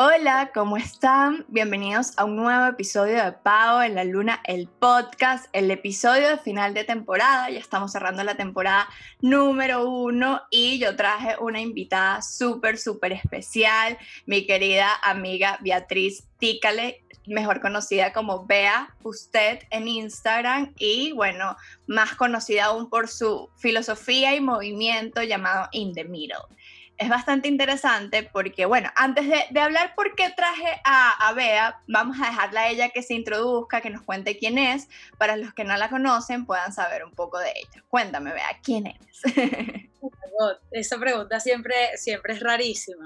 Hola, ¿cómo están? Bienvenidos a un nuevo episodio de Pau en la Luna, el podcast, el episodio de final de temporada. Ya estamos cerrando la temporada número uno y yo traje una invitada súper, súper especial, mi querida amiga Beatriz Tícale, mejor conocida como Bea Usted en Instagram y bueno, más conocida aún por su filosofía y movimiento llamado In the Middle es bastante interesante porque, bueno, antes de, hablar por qué traje a, a, Bea, vamos a dejarla a ella que se introduzca, que nos cuente quién es, para los que no la conocen puedan saber un poco de ella. Cuéntame, Bea, ¿quién eres? Esa pregunta siempre, siempre es rarísima.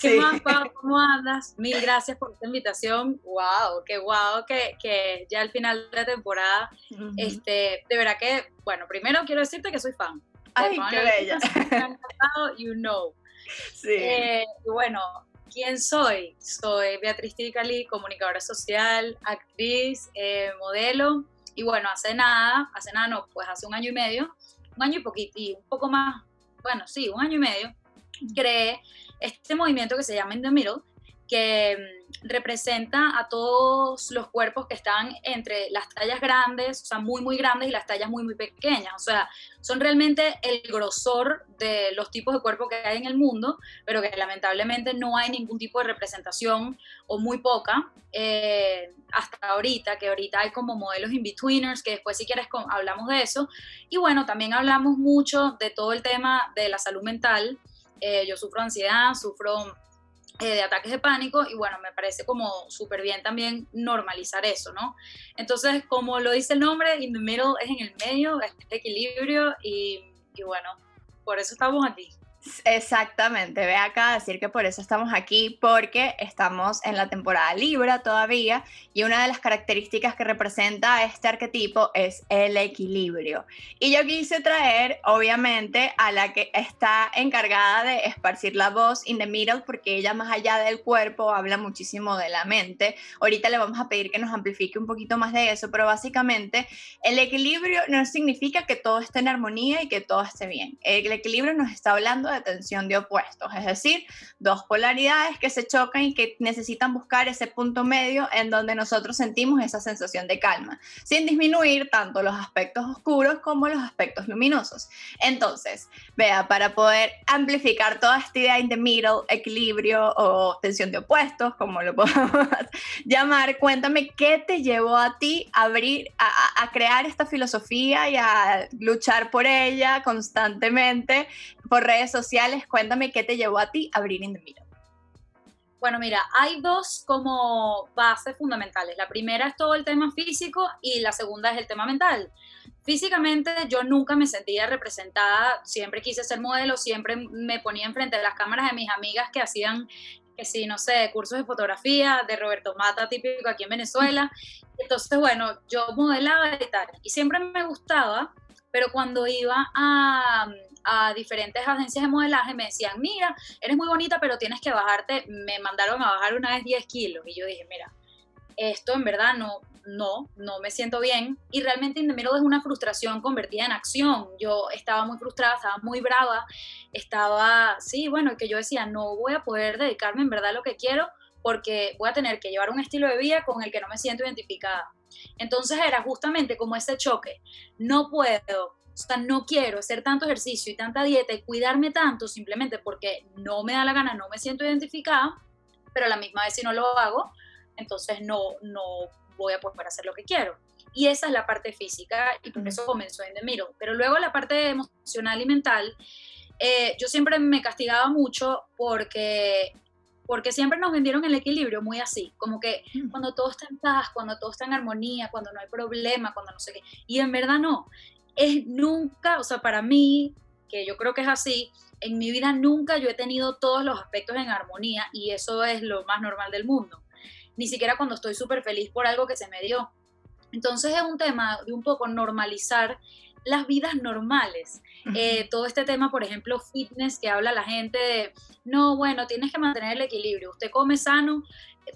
¿Qué más, Pau? ¿Cómo andas? Mil gracias por esta invitación. ¡Wow! ¡Qué guau! Que, que ya al final de la temporada, este, de verdad que, bueno, primero quiero decirte que soy fan. ¡Ay, qué bella! You know. Sí. Eh, bueno, ¿quién soy? Soy Beatriz Ticali, comunicadora social, actriz, eh, modelo. Y bueno, hace nada, hace nada no, pues hace un año y medio, un año y poquito, y un poco más, bueno, sí, un año y medio, creé este movimiento que se llama In the Middle, que mm, representa a todos los cuerpos que están entre las tallas grandes, o sea, muy, muy grandes y las tallas muy, muy pequeñas. O sea, son realmente el grosor de los tipos de cuerpo que hay en el mundo, pero que lamentablemente no hay ningún tipo de representación o muy poca eh, hasta ahorita, que ahorita hay como modelos in-betweeners, que después si quieres hablamos de eso. Y bueno, también hablamos mucho de todo el tema de la salud mental. Eh, yo sufro ansiedad, sufro de ataques de pánico y bueno, me parece como súper bien también normalizar eso, ¿no? Entonces, como lo dice el nombre, in the middle es en el medio, es equilibrio y, y bueno, por eso estamos aquí. Exactamente, ve acá a decir que por eso estamos aquí, porque estamos en la temporada Libra todavía y una de las características que representa este arquetipo es el equilibrio. Y yo quise traer, obviamente, a la que está encargada de esparcir la voz in the middle, porque ella más allá del cuerpo habla muchísimo de la mente. Ahorita le vamos a pedir que nos amplifique un poquito más de eso, pero básicamente el equilibrio no significa que todo esté en armonía y que todo esté bien. El equilibrio nos está hablando de tensión de opuestos, es decir, dos polaridades que se chocan y que necesitan buscar ese punto medio en donde nosotros sentimos esa sensación de calma, sin disminuir tanto los aspectos oscuros como los aspectos luminosos. Entonces, vea, para poder amplificar toda esta idea in the middle, equilibrio o tensión de opuestos, como lo podemos llamar, cuéntame qué te llevó a ti a abrir, a, a crear esta filosofía y a luchar por ella constantemente por redes sociales cuéntame qué te llevó a ti a abrir In the Middle. Bueno, mira, hay dos como bases fundamentales. La primera es todo el tema físico y la segunda es el tema mental. Físicamente yo nunca me sentía representada, siempre quise ser modelo, siempre me ponía enfrente de las cámaras de mis amigas que hacían, que sí, no sé, cursos de fotografía, de Roberto Mata, típico aquí en Venezuela. Entonces, bueno, yo modelaba y tal. Y siempre me gustaba, pero cuando iba a, diferentes agencias de modelaje me decían, mira, eres muy bonita, pero tienes que bajarte, me mandaron a bajar una vez 10 kilos. Y yo dije, mira, esto en verdad no, no, no me siento bien. Y realmente Indemiro es una frustración convertida en acción. Yo estaba muy frustrada, estaba muy brava, estaba, sí, bueno, que yo decía, no voy a poder dedicarme en verdad a lo que quiero porque voy a tener que llevar un estilo de vida con el que no me siento identificada. Entonces era justamente como ese choque. No puedo o sea, no quiero hacer tanto ejercicio y tanta dieta y cuidarme tanto simplemente porque no me da la gana, no me siento identificada, pero a la misma vez si no lo hago, entonces no, no voy a poder hacer lo que quiero. Y esa es la parte física y por eso comenzó en The Middle. Pero luego la parte emocional y mental, eh, yo siempre me castigaba mucho porque porque siempre nos vendieron el equilibrio muy así, como que cuando todo está en paz, cuando todo está en armonía, cuando no hay problema, cuando no sé qué. Y en verdad no es nunca, o sea, para mí, que yo creo que es así, en mi vida nunca yo he tenido todos los aspectos en armonía y eso es lo más normal del mundo. Ni siquiera cuando estoy súper feliz por algo que se me dio. Entonces es un tema de un poco normalizar las vidas normales. Eh, todo este tema, por ejemplo, fitness, que habla la gente de, no, bueno, tienes que mantener el equilibrio. Usted come sano,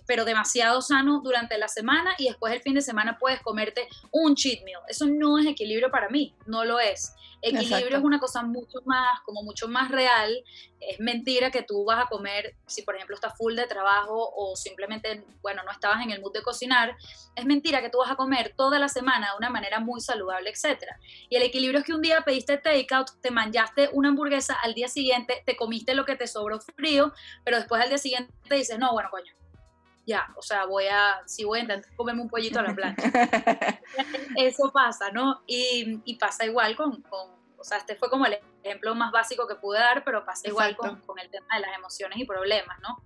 pero demasiado sano durante la semana y después el fin de semana puedes comerte un cheat meal. Eso no es equilibrio para mí, no lo es. Equilibrio es una cosa mucho más, como mucho más real. Es mentira que tú vas a comer, si por ejemplo estás full de trabajo o simplemente, bueno, no estabas en el mood de cocinar, es mentira que tú vas a comer toda la semana de una manera muy saludable, etc. Y el equilibrio es que un día pediste takeout, te manjaste una hamburguesa, al día siguiente te comiste lo que te sobró frío, pero después al día siguiente dices, no, bueno, coño, ya, o sea, voy a, si voy a intentar comerme un pollito a la plancha. Eso pasa, ¿no? Y, y pasa igual con, con, o sea, este fue como el ejemplo más básico que pude dar, pero pasa igual con, con, el tema de las emociones y problemas, ¿no?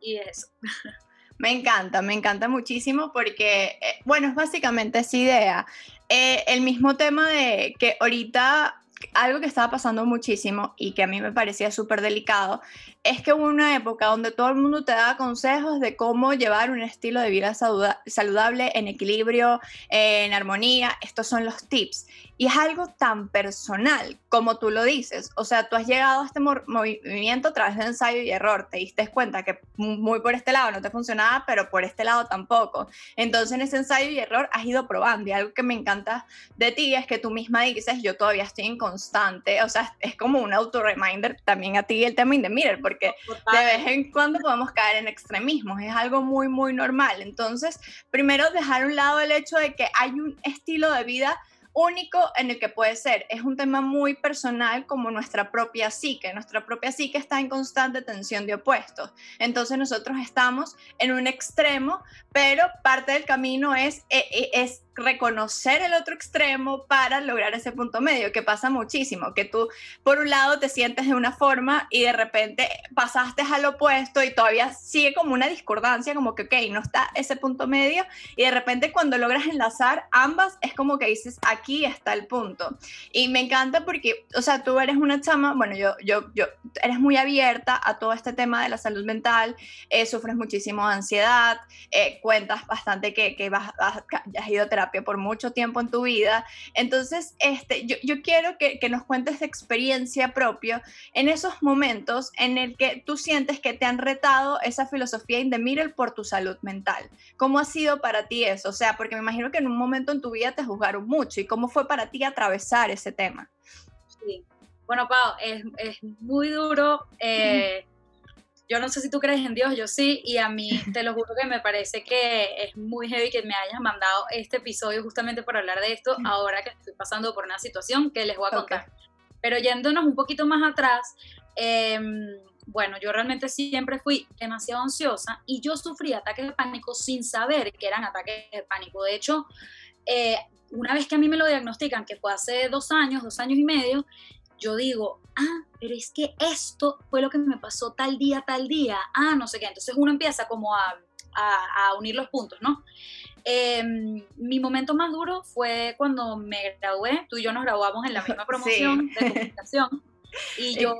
Y eso. Me encanta, me encanta muchísimo porque, eh, bueno, es básicamente esa idea. Eh, el mismo tema de que ahorita algo que estaba pasando muchísimo y que a mí me parecía súper delicado es que hubo una época donde todo el mundo te daba consejos de cómo llevar un estilo de vida saludable, en equilibrio, en armonía. Estos son los tips. Y es algo tan personal como tú lo dices. O sea, tú has llegado a este movimiento a través de ensayo y error. Te diste cuenta que muy por este lado no te funcionaba, pero por este lado tampoco. Entonces en ese ensayo y error has ido probando. Y algo que me encanta de ti es que tú misma dices, yo todavía estoy en constante. O sea, es como un auto-reminder también a ti el tema Indemiller, porque de vez en cuando podemos caer en extremismos. Es algo muy, muy normal. Entonces, primero dejar a un lado el hecho de que hay un estilo de vida único en el que puede ser. Es un tema muy personal como nuestra propia psique. Nuestra propia psique está en constante tensión de opuestos. Entonces nosotros estamos en un extremo, pero parte del camino es, e, e, es, reconocer el otro extremo para lograr ese punto medio, que pasa muchísimo, que tú por un lado te sientes de una forma y de repente pasaste al opuesto y todavía sigue como una discordancia, como que, ok, no está ese punto medio y de repente cuando logras enlazar ambas es como que dices, aquí está el punto. Y me encanta porque, o sea, tú eres una chama, bueno, yo, yo, yo, eres muy abierta a todo este tema de la salud mental, eh, sufres muchísimo ansiedad, eh, cuentas bastante que, que vas, has ido a por mucho tiempo en tu vida. Entonces, este, yo, yo quiero que, que, nos cuentes de experiencia propia en esos momentos en el que tú sientes que te han retado esa filosofía in the middle por tu salud mental. ¿Cómo ha sido para ti eso? O sea, porque me imagino que en un momento en tu vida te juzgaron mucho. ¿Y cómo fue para ti atravesar ese tema? Sí. Bueno, Pau, es, es muy duro. Eh, yo no sé si tú crees en Dios, yo sí, y a mí te lo juro que me parece que es muy heavy que me hayas mandado este episodio justamente para hablar de esto, ahora que estoy pasando por una situación que les voy a contar. Pero yéndonos un poquito más atrás, em, bueno, yo realmente siempre fui demasiado ansiosa y yo sufrí ataques de pánico sin saber que eran ataques de pánico. De hecho, eh, una vez que a mí me lo diagnostican, que fue hace dos años, dos años y medio, yo digo, ah, pero es que esto fue lo que me pasó tal día, tal día, ah, no sé qué. Entonces uno empieza como a, a, unir los puntos, ¿no? Em, mi momento más duro fue cuando me gradué, tú y yo nos graduamos en la misma promoción de comunicación y yo,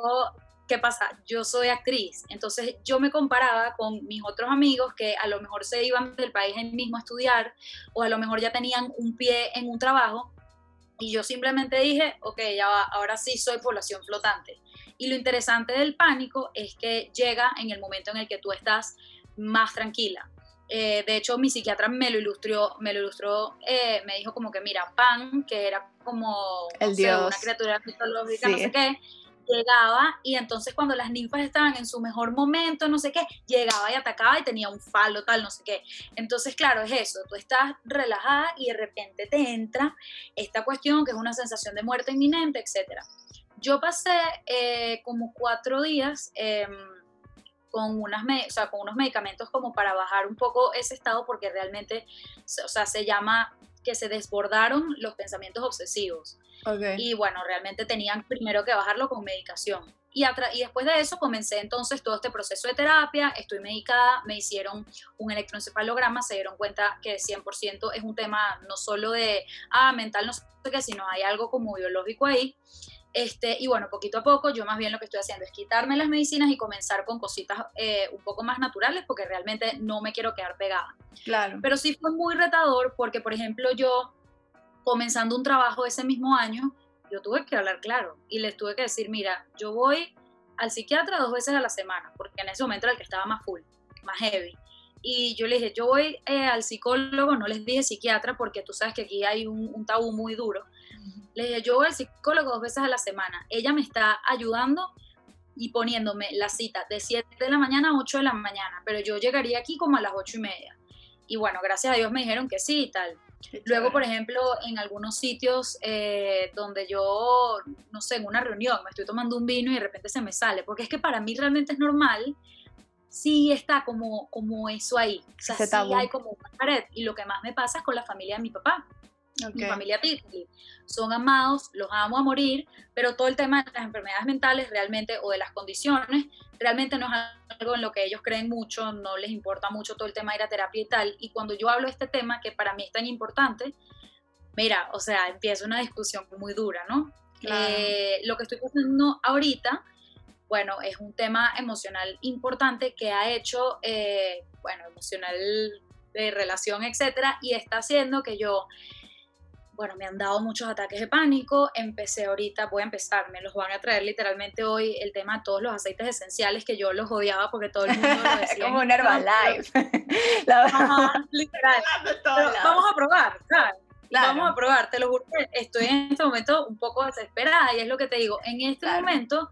¿qué pasa? Yo soy actriz, entonces yo me comparaba con mis otros amigos que a lo mejor se iban del país mismo a estudiar o a lo mejor ya tenían un pie en un trabajo y yo simplemente dije, ok, ya va, ahora sí soy población flotante. Y lo interesante del pánico es que llega en el momento en el que tú estás más tranquila. Eh, de hecho, mi psiquiatra me lo ilustró, me lo ilustró, eh, me dijo como que, mira, Pan, que era como el dios. una criatura mitológica, no sé qué, llegaba y entonces cuando las ninfas estaban en su mejor momento, no sé qué, llegaba y atacaba y tenía un falo, tal, no sé qué. Entonces, claro, es eso, tú estás relajada y de repente te entra esta cuestión que es una sensación de muerte inminente, etc. Yo pasé eh, como cuatro días em, con, unas o sea, con unos medicamentos como para bajar un poco ese estado porque realmente, o sea, se llama que se desbordaron los pensamientos obsesivos. Y bueno, realmente tenían primero que bajarlo con medicación. Y, y, después de eso comencé entonces todo este proceso de terapia, estoy medicada, me hicieron un electroencefalograma, se dieron cuenta que 100% es un tema no solo de, ah, mental, no sé qué, sino hay algo como biológico ahí. Este, y bueno, poquito a poco, yo más bien lo que estoy haciendo es quitarme las medicinas y comenzar con cositas eh, un poco más naturales porque realmente no me quiero quedar pegada. Claro. Pero sí fue muy retador porque, por ejemplo, yo comenzando un trabajo ese mismo año, yo tuve que hablar claro y les tuve que decir, mira, yo voy al psiquiatra dos veces a la semana, porque en ese momento era el que estaba más full, más heavy. Y yo le dije, yo voy eh, al psicólogo, no les dije psiquiatra porque tú sabes que aquí hay un, un tabú muy duro. Le dije, yo voy al psicólogo dos veces a la semana. Ella me está ayudando y poniéndome la cita de 7 de la mañana a 8 de la mañana, pero yo llegaría aquí como a las 8 y media. Y bueno, gracias a Dios me dijeron que sí y tal. Luego, por ejemplo, en algunos sitios eh, donde yo, no sé, en una reunión me estoy tomando un vino y de repente se me sale, porque es que para mí realmente es normal, sí está como, como eso ahí. O sea, sí hay como una pared. Y lo que más me pasa es con la familia de mi papá mi familia Pitbull. Son amados, los amo a morir, pero todo el tema de las enfermedades mentales realmente o de las condiciones realmente no es algo en lo que ellos creen mucho, no les importa mucho todo el tema de ir a terapia y tal. Y cuando yo hablo de este tema, que para mí es tan importante, mira, o sea, empieza una discusión muy dura, ¿no? Eh, lo que estoy pasando ahorita, bueno, es un tema emocional importante que ha hecho, eh, bueno, emocional de relación, etcétera, y está haciendo que yo bueno, me han dado muchos ataques de pánico, empecé ahorita, voy a empezar, me los van a traer literalmente hoy el tema de todos los aceites esenciales que yo los odiaba porque todo el mundo lo decía. Como un Herbalife. literal. vamos a probar, ¿sabes? Vamos a probar, te lo juro estoy en este momento un poco desesperada y es lo que te digo, en este momento,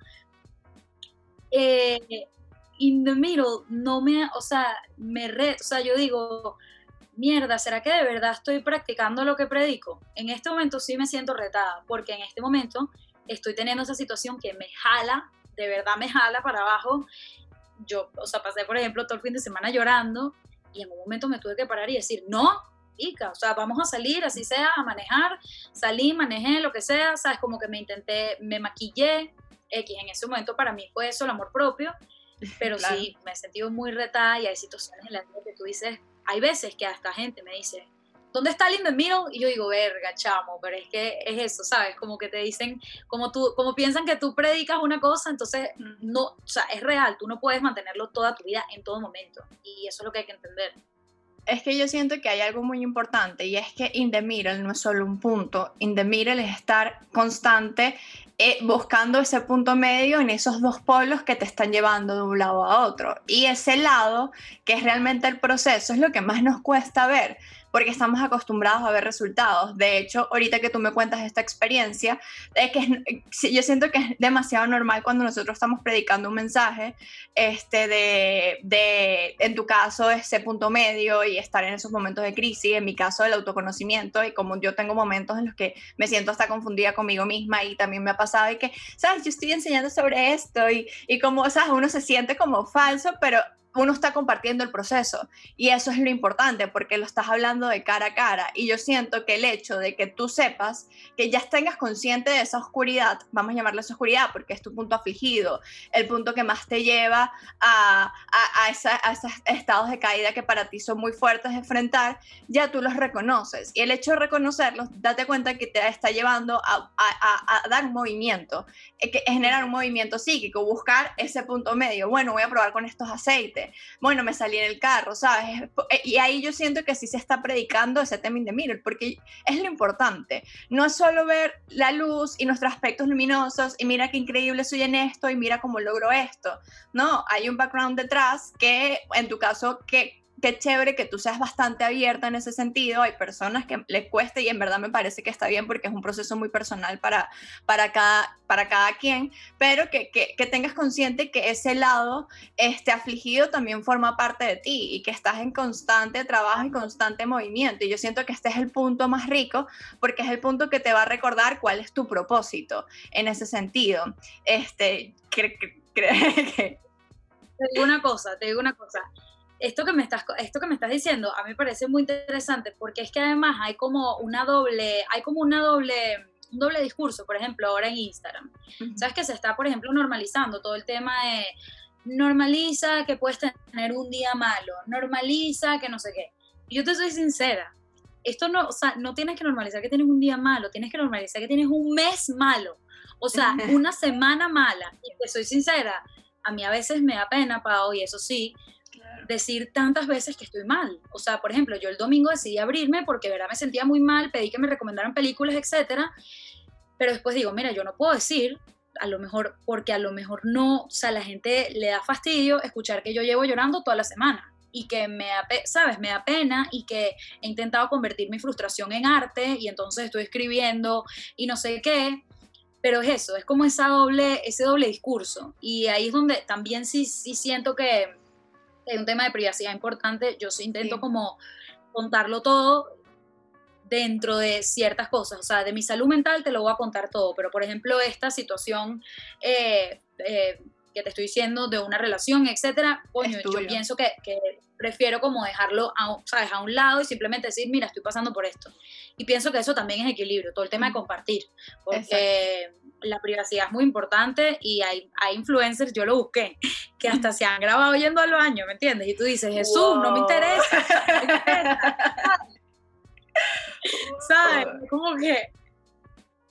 eh, in the middle, no me, o sea, me re, o sea, yo digo, mierda, ¿será que de verdad estoy practicando lo que predico? En este momento sí me siento retada, porque en este momento estoy teniendo esa situación que me jala, de verdad me jala para abajo. Yo, o sea, pasé, por ejemplo, todo el fin de semana llorando y en un momento me tuve que parar y decir, no, o sea, vamos a salir, así sea, a manejar, salí, manejé, lo que sea, sabes, como que me intenté, me maquillé, X, en ese momento para mí fue eso, el amor propio, pero sí, me he sentido muy retada y hay situaciones en las que tú dices, hay veces que hasta gente me dice, ¿dónde está el in the middle? Y yo digo, verga, chamo, pero es que es eso, ¿sabes? Como que te dicen, como tú, como piensan que tú predicas una cosa, entonces no, o sea, es real, tú no puedes mantenerlo toda tu vida en todo momento. Y eso es lo que hay que entender. Es que yo siento que hay algo muy importante y es que in the middle no es solo un punto, in the middle es estar constante eh, buscando ese punto medio en esos dos polos que te están llevando de un lado a otro. Y ese lado, que es realmente el proceso, es lo que más nos cuesta ver, porque estamos acostumbrados a ver resultados. De hecho, ahorita que tú me cuentas esta experiencia, es que yo siento que es demasiado normal cuando nosotros estamos predicando un mensaje este, de, de, en tu caso, ese punto medio y estar en esos momentos de crisis, en mi caso, el autoconocimiento, y como yo tengo momentos en los que me siento hasta confundida conmigo misma y también me ha pasado y que, ¿sabes? Yo estoy enseñando sobre esto y, y como, ¿sabes? Uno se siente como falso, pero uno está compartiendo el proceso. Y eso es lo importante porque lo estás hablando de cara a cara. Y yo siento que el hecho de que tú sepas que ya tengas consciente de esa oscuridad, vamos a llamarla esa oscuridad porque es tu punto afligido, el punto que más te lleva a, a, esos estados de caída que para ti son muy fuertes de enfrentar, ya tú los reconoces. Y el hecho de reconocerlos, date cuenta que te está llevando a, a dar un movimiento, eh, que generar un movimiento psíquico, buscar ese punto medio, bueno, voy a probar con estos aceites bueno, me salí en el carro, ¿sabes? Eh, y ahí yo siento que sí se está predicando ese tema de mirror, porque es lo importante. No es solo ver la luz y nuestros aspectos luminosos y mira qué increíble soy en esto y mira cómo logro esto. No, hay un background detrás que en tu caso que qué chévere que tú seas bastante abierta en ese sentido. Hay personas que les cueste y en verdad me parece que está bien porque es un proceso muy personal para, para, cada, para cada quien, pero que, que, tengas consciente que ese lado este, afligido también forma parte de ti y que estás en constante trabajo y constante movimiento. Y yo siento que este es el punto más rico porque es el punto que te va a recordar cuál es tu propósito en ese sentido. Este, que, te digo una cosa, te digo una cosa esto que me estás esto que me estás diciendo a mí me parece muy interesante porque es que además hay como una doble hay como una doble un doble discurso por ejemplo ahora en Instagram. Sabes que se está por ejemplo normalizando todo el tema de normaliza que puedes tener un día malo normaliza que no sé qué yo te soy sincera esto no o sea no tienes que normalizar que tienes un día malo tienes que normalizar que tienes un mes malo. O sea una semana mala y te soy sincera a mí a veces me da pena Pau y eso sí decir tantas veces que estoy mal. O sea, por ejemplo, yo el domingo decidí abrirme porque verdad me sentía muy mal, pedí que me recomendaran películas, etcétera, pero después digo, mira, yo no puedo decir, a lo mejor, porque a lo mejor no, o sea, la gente le da fastidio escuchar que yo llevo llorando toda la semana. y que me da, sabes, me da pena y que he intentado convertir mi frustración en arte y entonces estoy escribiendo y no sé qué, pero es eso, es como esa doble, ese doble discurso y ahí es donde también sí, sí siento que hay un tema de privacidad importante, yo sí intento como contarlo todo dentro de ciertas cosas, o sea, de mi salud mental te lo voy a contar todo, pero por ejemplo esta situación eh, eh, que te estoy diciendo de una relación, etcétera, coño, yo pienso que, prefiero como dejarlo a, ¿sabes? a un lado y simplemente decir, mira, estoy pasando por esto. Y pienso que eso también es equilibrio, todo el tema de compartir, porque la privacidad es muy importante y hay, hay influencers, yo lo busqué, que hasta se han grabado yendo al baño, ¿me entiendes? Y tú dices, Jesús, no me interesa. ¿Sabes? Como que...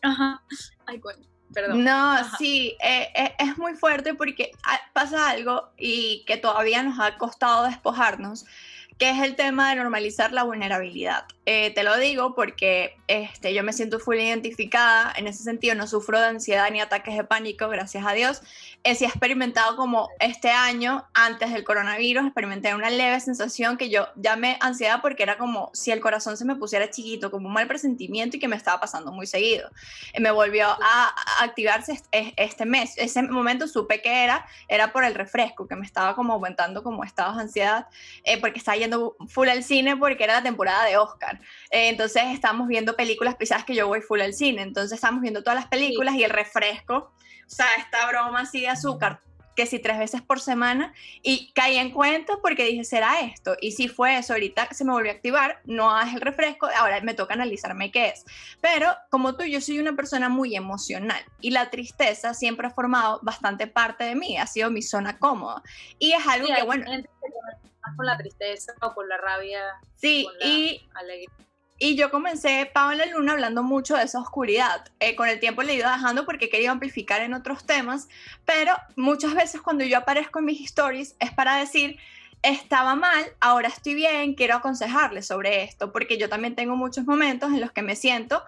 Ajá. Ay, coño. Perdón. No, sí, eh, eh, es muy fuerte porque ah, pasa algo y que todavía nos ha costado despojarnos, que es el tema de normalizar la vulnerabilidad. Eh, te lo digo porque este, yo me siento full identificada, en ese sentido no sufro de ansiedad ni ataques de pánico, gracias a Dios. Eh, sí he experimentado como este año, antes del coronavirus, experimenté una leve sensación que yo llamé ansiedad porque era como si el corazón se me pusiera chiquito, como un mal presentimiento y que me estaba pasando muy seguido. Eh, me volvió a, activarse este, mes. Ese momento supe que era, era por el refresco, que me estaba como aumentando como estados de ansiedad, porque estaba yendo full al cine porque era la temporada de Oscar. Eh, entonces estamos viendo películas, quizás que yo voy full al cine, entonces estamos viendo todas las películas y el refresco, o sea, esta broma así de azúcar, que si tres veces por semana, y caí en cuenta porque dije, ¿será esto? Y si fue eso, ahorita se me volvió a activar, no es el refresco, ahora me toca analizarme qué es. Pero como tú, yo soy una persona muy emocional y la tristeza siempre ha formado bastante parte de mí, ha sido mi zona cómoda. Y es algo que, bueno con la tristeza o con la rabia. Sí, y, y yo comencé Paola Luna hablando mucho de esa oscuridad. Eh, con el tiempo le he ido dejando porque quería amplificar en otros temas, pero muchas veces cuando yo aparezco en mis stories es para decir, estaba mal, ahora estoy bien, quiero aconsejarles sobre esto, porque yo también tengo muchos momentos en los que me siento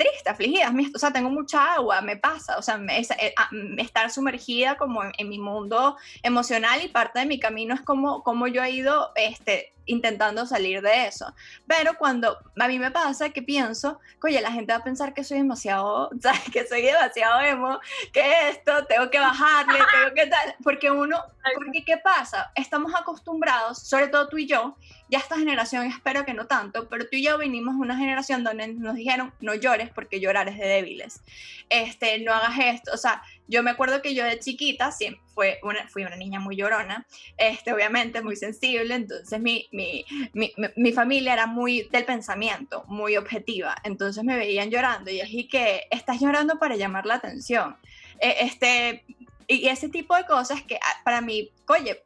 triste, afligida, o sea, tengo mucha agua, me pasa, o sea, me, eh, ah, estar sumergida como en, mi mundo emocional y parte de mi camino es como, como yo he ido este, intentando salir de eso. Pero cuando a mí me pasa que pienso, oye, la gente va a pensar que soy demasiado, ¿sabes? que soy demasiado emo, que esto, tengo que bajarle, tengo que tal, porque uno, porque ¿qué pasa? Estamos acostumbrados, sobre todo tú y yo, ya esta generación espero que no tanto, pero tú y yo vinimos de una generación donde nos dijeron no llores porque llorar es de débiles, este, no hagas esto, o sea, yo me acuerdo que yo de chiquita siempre fue una, fui una niña muy llorona, este, obviamente muy sensible, entonces mi, mi, mi, mi, familia era muy del pensamiento, muy objetiva, entonces me veían llorando y dije que estás llorando para llamar la atención. E, este, y ese tipo de cosas que ah, para mí, oye,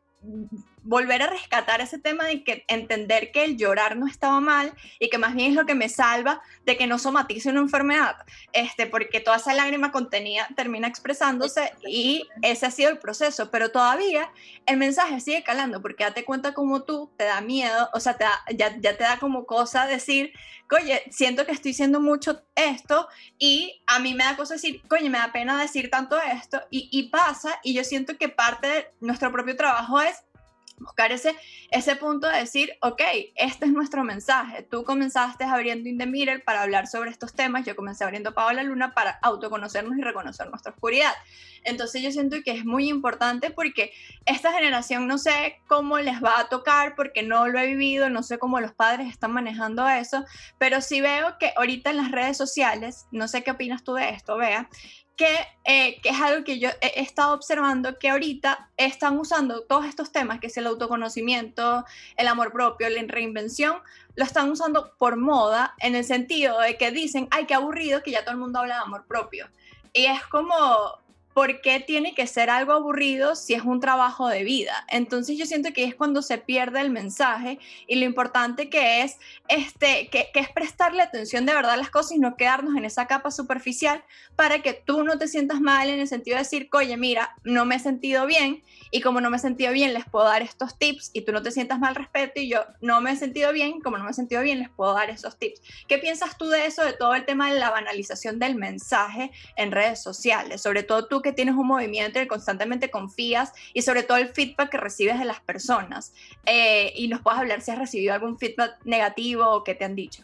volver a rescatar ese tema de que entender que el llorar no estaba mal y que más bien es lo que me salva de que no somatice una enfermedad, este, porque toda esa lágrima contenida termina expresándose y ese ha sido el proceso, pero todavía el mensaje sigue calando porque date cuenta como tú te da miedo, o sea, te ya, ya te da como cosa decir, oye, siento que estoy diciendo mucho esto y a mí me da cosa decir, oye, me da pena decir tanto esto y, y pasa y yo siento que parte de nuestro propio trabajo es buscar ese, ese punto de decir, ok, este es nuestro mensaje. Tú comenzaste abriendo In The para hablar sobre estos temas, yo comencé abriendo Paola Luna para autoconocernos y reconocer nuestra oscuridad. Entonces yo siento que es muy importante porque esta generación no sé cómo les va a tocar porque no lo he vivido, no sé cómo los padres están manejando eso, pero sí veo que ahorita en las redes sociales, no sé qué opinas tú de esto, vea, eh, que, es algo que yo he, estado observando, que ahorita están usando todos estos temas, que es el autoconocimiento, el amor propio, la reinvención, lo están usando por moda, en el sentido de que dicen, ay, qué aburrido que ya todo el mundo habla de amor propio. Y es como, ¿por qué tiene que ser algo aburrido si es un trabajo de vida? Entonces yo siento que es cuando se pierde el mensaje y lo importante que es, este, que, es prestar prestarle atención de verdad a las cosas y no quedarnos en esa capa superficial para que tú no te sientas mal en el sentido de decir, oye, mira, no me he sentido bien y como no me he sentido bien les puedo dar estos tips y tú no te sientas mal respeto y yo no me he sentido bien, como no me he sentido bien les puedo dar esos tips. ¿Qué piensas tú de eso, de todo el tema de la banalización del mensaje en redes sociales? Sobre todo tú que tienes un movimiento y constantemente confías y sobre todo el feedback que recibes de las personas. Eh, y nos puedes hablar si has recibido algún feedback negativo o qué te han dicho.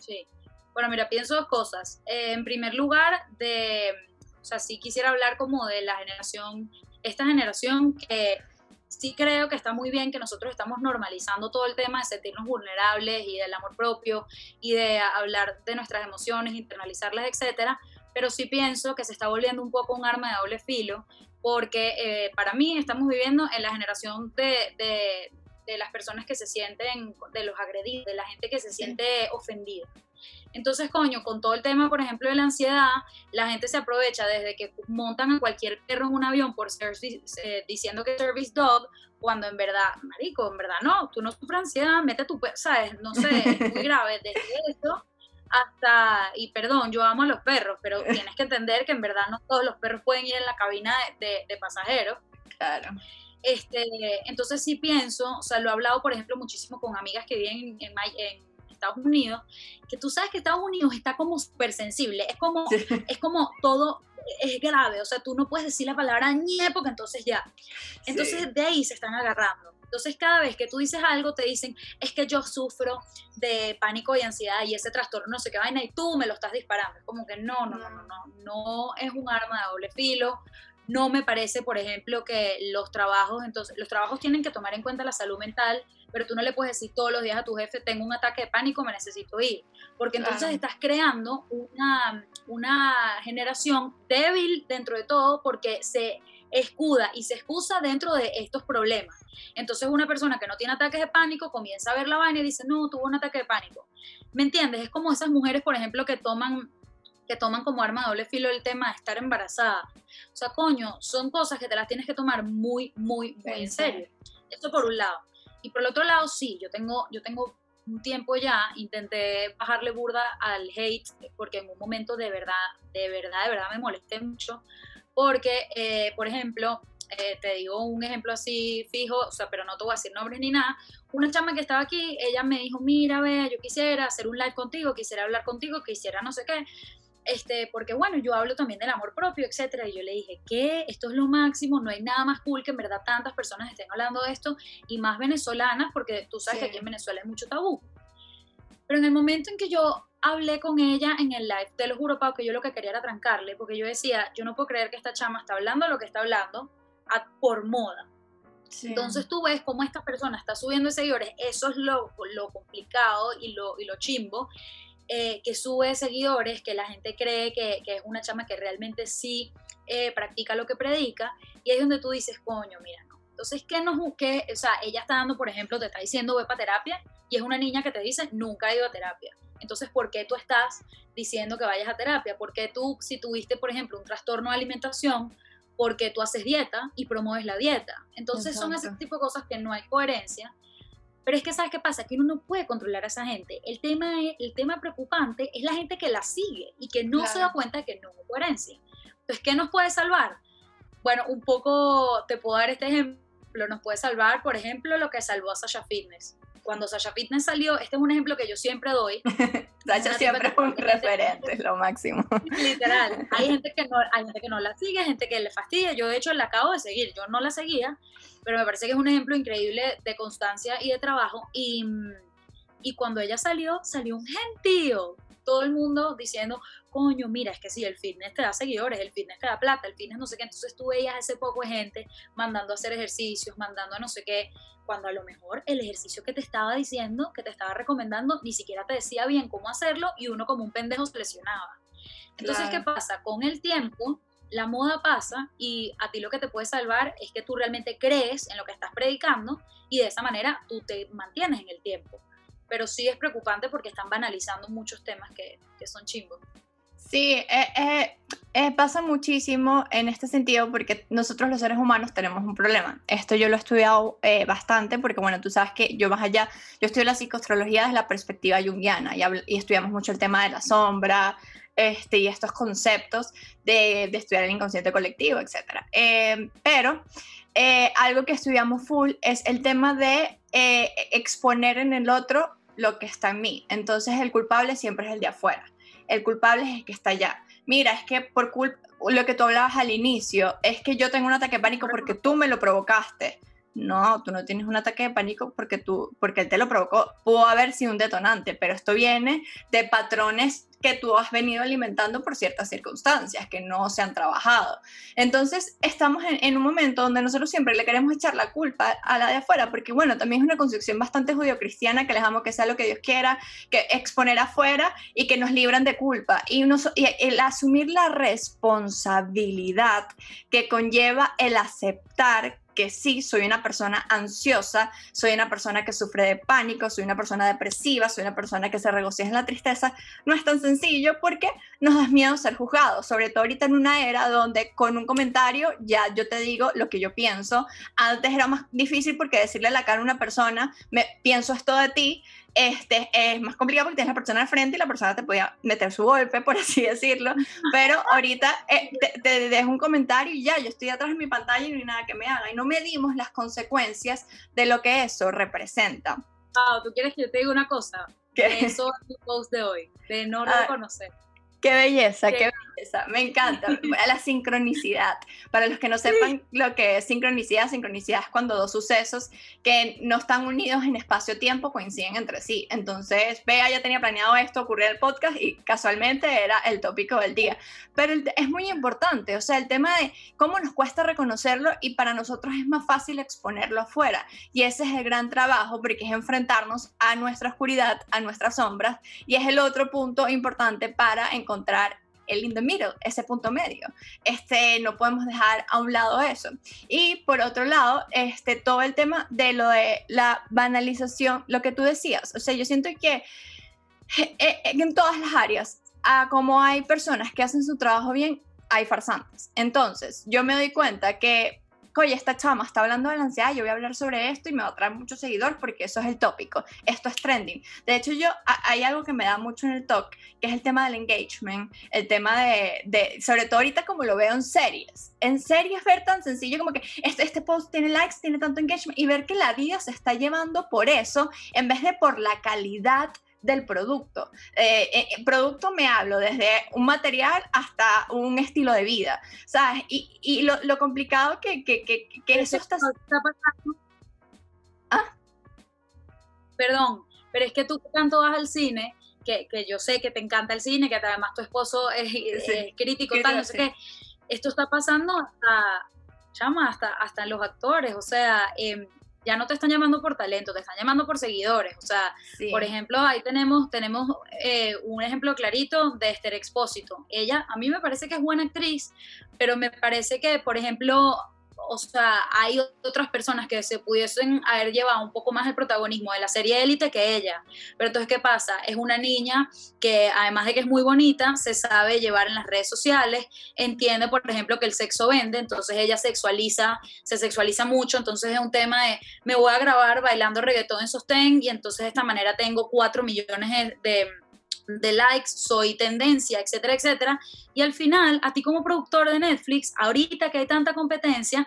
Sí. Bueno, mira, pienso dos cosas. Eh, en primer lugar, de, o sea, sí quisiera hablar como de la generación esta generación que sí creo que está muy bien que nosotros estamos normalizando todo el tema de sentirnos vulnerables y del amor propio y de hablar de nuestras emociones, internalizarlas, etcétera, pero sí pienso que se está volviendo un poco un arma de doble filo porque eh, para mí estamos viviendo en la generación de, de, de, las personas que se sienten, de los agredidos, de la gente que se siente ofendida. Entonces, coño, con todo el tema, por ejemplo, de la ansiedad, la gente se aprovecha desde que montan a cualquier perro en un avión por eh, diciendo que service dog, cuando en verdad, marico, en verdad no, tú no sufres ansiedad, mete tu, ¿sabes? No sé, es muy grave. Desde eso hasta, y perdón, yo amo a los perros, pero tienes que entender que en verdad no todos los perros pueden ir en la cabina de, pasajeros. Claro. Este, entonces sí pienso, o sea, lo he hablado, por ejemplo, muchísimo con amigas que viven en, en Estados Unidos, que tú sabes que Estados Unidos está como súper sensible, es como, es como todo es grave, o sea, tú no puedes decir la palabra ñe porque entonces ya. Entonces de ahí se están agarrando. Entonces cada vez que tú dices algo te dicen, es que yo sufro de pánico y ansiedad y ese trastorno no sé qué vaina y tú me lo estás disparando. Como que no, no, no, no, no, no es un arma de doble filo, no me parece, por ejemplo, que los trabajos, entonces, los trabajos tienen que tomar en cuenta la salud mental, pero tú no le puedes decir todos los días a tu jefe, tengo un ataque de pánico, me necesito ir, porque entonces estás creando una, una generación débil dentro de todo porque se escuda y se excusa dentro de estos problemas. Entonces una persona que no tiene ataques de pánico comienza a ver la vaina y dice, no, tuvo un ataque de pánico. ¿Me entiendes? Es como esas mujeres, por ejemplo, que toman que toman como arma de doble filo el tema de estar embarazada. O sea, coño, son cosas que te las tienes que tomar muy, muy, muy en serio. Esto por un lado. Y por el otro lado, sí, yo tengo, yo tengo un tiempo ya, intenté bajarle burda al hate, porque en un momento de verdad, de verdad, de verdad me molesté mucho, porque, eh, por ejemplo, eh, te digo un ejemplo así fijo, o sea, pero no te voy a decir nombres ni nada. Una chama que estaba aquí, ella me dijo, mira, ve, yo quisiera hacer un live contigo, quisiera hablar contigo, quisiera no sé qué este, porque bueno, yo hablo también del amor propio, etcétera, y yo le dije, que Esto es lo máximo, no hay nada más cool que en verdad tantas personas estén hablando de esto, y más venezolanas, porque tú sabes que aquí en Venezuela hay mucho tabú. Pero en el momento en que yo hablé con ella en el live, te lo juro, Pau, que yo lo que quería era trancarle, porque yo decía, yo no puedo creer que esta chama está hablando lo que está hablando por moda. Entonces tú ves cómo esta persona está subiendo seguidores, eso es lo, lo complicado y lo, y lo chimbo, eh, que sube seguidores, que la gente cree que, es una chama que realmente sí eh, practica lo que predica, y ahí es donde tú dices, coño, mira, no. Entonces, ¿qué nos, qué, o sea, ella está dando, por ejemplo, te está diciendo, ve para terapia, y es una niña que te dice, nunca he ido a terapia. Entonces, ¿por qué tú estás diciendo que vayas a terapia? Porque tú, si tuviste, por ejemplo, un trastorno de alimentación, porque tú haces dieta y promueves la dieta. Entonces, son ese tipo de cosas que no hay coherencia pero es que, ¿sabes qué pasa? Que uno no puede controlar a esa gente. El tema, el tema preocupante es la gente que la sigue y que no se da cuenta de que no hay coherencia. Entonces, ¿qué nos puede salvar? Bueno, un poco te puedo dar este ejemplo. Nos puede salvar, por ejemplo, lo que salvó a Sasha Fitness cuando Sasha Fitness salió, este es un ejemplo que yo siempre doy. Sasha siempre es un referente, es lo máximo. Literal. Hay gente, que no, hay gente que no la sigue, gente que le fastidia. Yo, de hecho, la acabo de seguir. Yo no la seguía, pero me parece que es un ejemplo increíble de constancia y de trabajo. Y, y cuando ella salió, salió un gentío. Todo el mundo diciendo, coño, mira, es que sí, el fitness te da seguidores, el fitness te da plata, el fitness no sé qué. Entonces tú veías ese poco de gente mandando a hacer ejercicios, mandando a no sé qué cuando a lo mejor el ejercicio que te estaba diciendo, que te estaba recomendando, ni siquiera te decía bien cómo hacerlo y uno como un pendejo se lesionaba. Entonces, ¿qué pasa? Con el tiempo, la moda pasa y a ti lo que te puede salvar es que tú realmente crees en lo que estás predicando y de esa manera tú te mantienes en el tiempo. Pero sí es preocupante porque están banalizando muchos temas que, que son chimbos. Sí, eh, eh, eh, pasa muchísimo en este sentido porque nosotros los seres humanos tenemos un problema. Esto yo lo he estudiado bastante porque, bueno, tú sabes que yo más allá, yo estudio la psicoastrología desde la perspectiva junguiana y, estudiamos mucho el tema de la sombra este, y estos conceptos de, de estudiar el inconsciente colectivo, etc. pero algo que estudiamos full es el tema de exponer en el otro lo que está en mí. Entonces el culpable siempre es el de afuera el culpable es el que está allá. Mira, es que por culpa, lo que tú hablabas al inicio, es que yo tengo un ataque de pánico porque tú me lo provocaste. No, tú no tienes un ataque de pánico porque, tú, porque él te lo provocó. Pudo haber sido un detonante, pero esto viene de patrones que tú has venido alimentando por ciertas circunstancias que no se han trabajado. Entonces, estamos en, un momento donde nosotros siempre le queremos echar la culpa a la de afuera, porque bueno, también es una concepción bastante judio-cristiana que les damos que sea lo que Dios quiera, que exponer afuera y que nos libran de culpa. Y, y el asumir la responsabilidad que conlleva el aceptar que sí, soy una persona ansiosa, soy una persona que sufre de pánico, soy una persona depresiva, soy una persona que se regocija en la tristeza, no es tan sencillo porque nos da miedo ser juzgados, sobre todo ahorita en una era donde con un comentario ya yo te digo lo que yo pienso. Antes era más difícil porque decirle a la cara a una persona, me pienso esto de ti, este, es más complicado porque tienes la persona al frente y la persona te podía meter su golpe, por así decirlo, pero ahorita eh, te, dejo un comentario y ya, yo estoy atrás de mi pantalla y no hay nada que me haga, y no medimos las consecuencias de lo que eso representa. Wow, ¿tú quieres que yo te diga una cosa? ¿Qué? Eso es tu post de hoy, de no ah, reconocer. Qué belleza, qué belleza. Me encanta. La sincronicidad. Para los que no sepan lo que es sincronicidad, sincronicidad es cuando dos sucesos que no están unidos en espacio-tiempo coinciden entre sí. Entonces, Bea ya tenía planeado esto, ocurrir el podcast y casualmente era el tópico del día. Pero es muy importante, o sea, el tema de cómo nos cuesta reconocerlo y para nosotros es más fácil exponerlo afuera. Y ese es el gran trabajo porque es enfrentarnos a nuestra oscuridad, a nuestras sombras y es el otro punto importante para encontrar el in the middle, ese punto medio. Este, no podemos dejar a un lado eso. Y por otro lado, este, todo el tema de lo de la banalización, lo que tú decías, o sea, yo siento que eh, eh, en todas las áreas, como hay personas que hacen su trabajo bien, hay farsantes. Entonces, yo me doy cuenta que oye, esta chama está hablando de la ansiedad, yo voy a hablar sobre esto y me va a traer mucho seguidor porque eso es el tópico, esto es trending. De hecho, yo hay algo que me da mucho en el talk, que es el tema del engagement, el tema de, de sobre todo ahorita como lo veo en series. En series ver tan sencillo como que este, este post tiene likes, tiene tanto engagement y ver que la vida se está llevando por eso en vez de por la calidad del producto. Eh, eh, producto me hablo desde un material hasta un estilo de vida, ¿sabes? Y, y lo, lo, complicado que, que, que, que eso está... pasando. ¿Ah? Perdón, pero es que tú tanto vas al cine, que, que, yo sé que te encanta el cine, que además tu esposo es, crítico, tal, no sé qué. Esto está pasando hasta, chama, hasta, hasta los actores, o sea, eh, ya no te están llamando por talento, te están llamando por seguidores. O sea, por ejemplo, ahí tenemos, tenemos eh, un ejemplo clarito de Esther Expósito. Ella, a mí me parece que es buena actriz, pero me parece que, por ejemplo, o sea, hay otras personas que se pudiesen haber llevado un poco más el protagonismo de la serie Élite que ella. Pero entonces, ¿qué pasa? Es una niña que, además de que es muy bonita, se sabe llevar en las redes sociales, entiende, por ejemplo, que el sexo vende, entonces ella sexualiza, se sexualiza mucho, entonces es un tema de, me voy a grabar bailando reggaetón en sostén y entonces de esta manera tengo cuatro millones de de likes, soy tendencia, etcétera, etcétera. Y al final, a ti como productor de Netflix, ahorita que hay tanta competencia,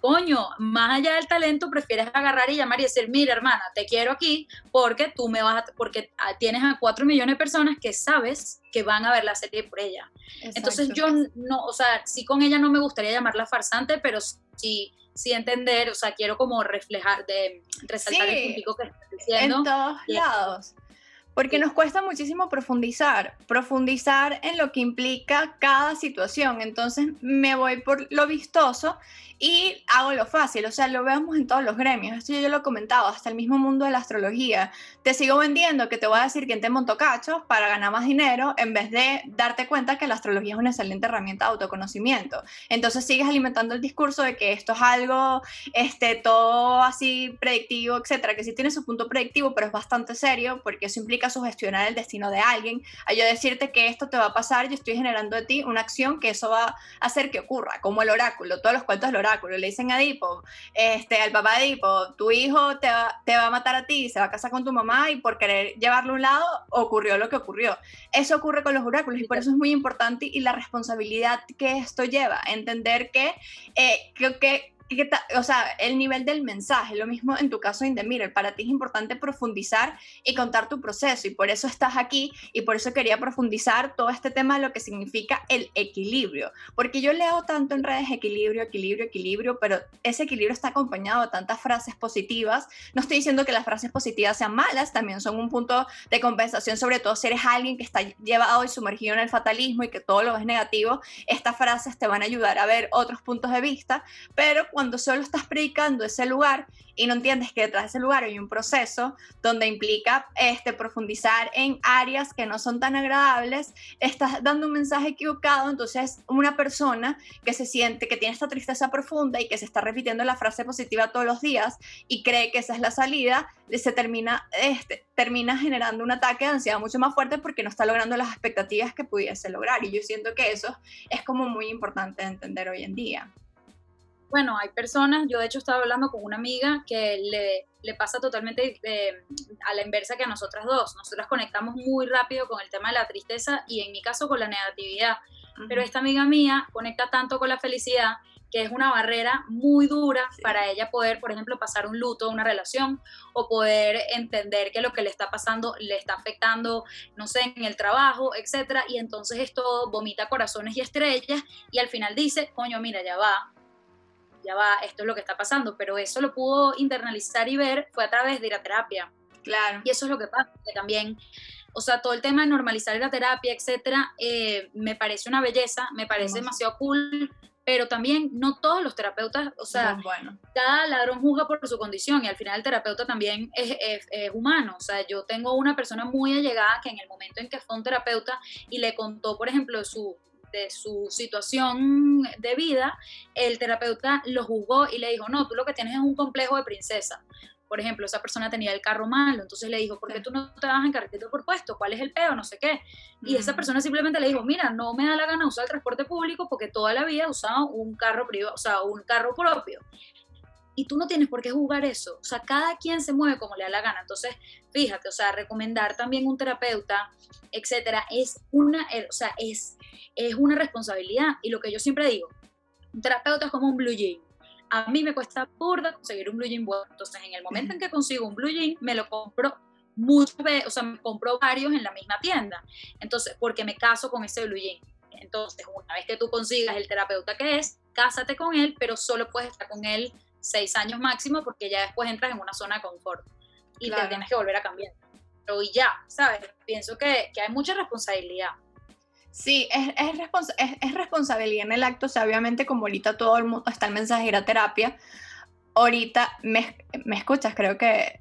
coño, más allá del talento, prefieres agarrar y llamar y decir, mira, hermana, te quiero aquí porque tú me vas a, porque tienes a cuatro millones de personas que sabes que van a ver la serie por ella. Entonces yo no, o sea, sí con ella no me gustaría llamarla farsante, pero sí, sí entender, o sea, quiero como reflejar, de resaltar el puntico que estás diciendo. En todos lados porque nos cuesta muchísimo profundizar, profundizar en lo que implica cada situación. Entonces me voy por lo vistoso y hago lo fácil, o sea, lo vemos en todos los gremios. Esto yo, lo he comentado, hasta el mismo mundo de la astrología. Te sigo vendiendo que te voy a decir quién te montó cachos para ganar más dinero en vez de darte cuenta que la astrología es una excelente herramienta de autoconocimiento. Entonces sigues alimentando el discurso de que esto es algo, este, todo así predictivo, etcétera, que sí tiene su punto predictivo, pero es bastante serio porque eso implica sugestionar el destino de alguien, a yo decirte que esto te va a pasar, yo estoy generando de ti una acción que eso va a hacer que ocurra, como el oráculo, todos los cuentos del oráculo, le dicen a Edipo, este, al papá de tu hijo te va, te va a matar a ti, se va a casar con tu mamá y por querer llevarlo a un lado ocurrió lo que ocurrió. Eso ocurre con los oráculos y por eso es muy importante y la responsabilidad que esto lleva, entender que, eh, que o sea, el nivel del mensaje, lo mismo en tu caso, Indemir, para ti es importante profundizar y contar tu proceso y por eso estás aquí y por eso quería profundizar todo este tema de lo que significa el equilibrio, porque yo leo tanto en redes equilibrio, equilibrio, equilibrio, pero ese equilibrio está acompañado de tantas frases positivas. No estoy diciendo que las frases positivas sean malas, también son un punto de compensación, sobre todo si eres alguien que está llevado y sumergido en el fatalismo y que todo lo es negativo, estas frases te van a ayudar a ver otros puntos de vista, pero cuando solo estás predicando ese lugar y no entiendes que detrás de ese lugar hay un proceso donde implica este, profundizar en áreas que no son tan agradables, estás dando un mensaje equivocado, entonces una persona que se siente que tiene esta tristeza profunda y que se está repitiendo la frase positiva todos los días y cree que esa es la salida, se termina, este, termina generando un ataque de ansiedad mucho más fuerte porque no está logrando las expectativas que pudiese lograr. Y yo siento que eso es como muy importante de entender hoy en día bueno, hay personas, yo de hecho estaba hablando con una amiga que le, le pasa totalmente eh, a la inversa que a nosotras dos. Nosotras conectamos muy rápido con el tema de la tristeza y en mi caso con la negatividad. Pero esta amiga mía conecta tanto con la felicidad que es una barrera muy dura para ella poder, por ejemplo, pasar un luto, una relación, o poder entender que lo que le está pasando le está afectando, no sé, en el trabajo, etcétera, y entonces esto vomita corazones y estrellas, y al final dice, coño, mira, ya va, ya va, esto es lo que está pasando, pero eso lo pudo internalizar y ver fue a través de ir a terapia. Claro. Y eso es lo que pasa, que también, o sea, todo el tema de normalizar la terapia, etcétera, eh, me parece una belleza, me parece demasiado cool, pero también no todos los terapeutas, o sea, bueno. cada ladrón juzga por su condición y al final el terapeuta también es, es, humano. O sea, yo tengo una persona muy allegada que en el momento en que fue un terapeuta y le contó, por ejemplo, su, de su situación de vida, el terapeuta lo juzgó y le dijo, no, tú lo que tienes es un complejo de princesa. Por ejemplo, esa persona tenía el carro malo, entonces le dijo, ¿por qué tú no te vas en carretito por puesto? ¿Cuál es el peo? No sé qué. Y esa persona simplemente le dijo, mira, no me da la gana usar el transporte público porque toda la vida he usado un carro privado, o sea, un carro propio y tú no tienes por qué juzgar eso. O sea, cada quien se mueve como le da la gana. Entonces, fíjate, o sea, recomendar también un terapeuta, etcétera, es una, eh, o sea, es, es una responsabilidad. Y lo que yo siempre digo, un terapeuta es como un blue jean. A mí me cuesta burda conseguir un blue jean bueno. Entonces, en el momento en que consigo un blue jean, me lo compro muchas veces, o sea, me compro varios en la misma tienda. Entonces, porque me caso con ese blue jean. Entonces, una vez que tú consigas el terapeuta que es, cásate con él, pero solo puedes estar con él seis años máximo porque ya después entras en una zona de confort y te tienes que volver a cambiar. Pero ya, ¿sabes? Pienso que, que hay mucha responsabilidad. Sí, es, es, es, responsabilidad en el acto, o sea, obviamente como ahorita todo el mundo está el mensaje de ir a terapia, ahorita me, me escuchas, creo que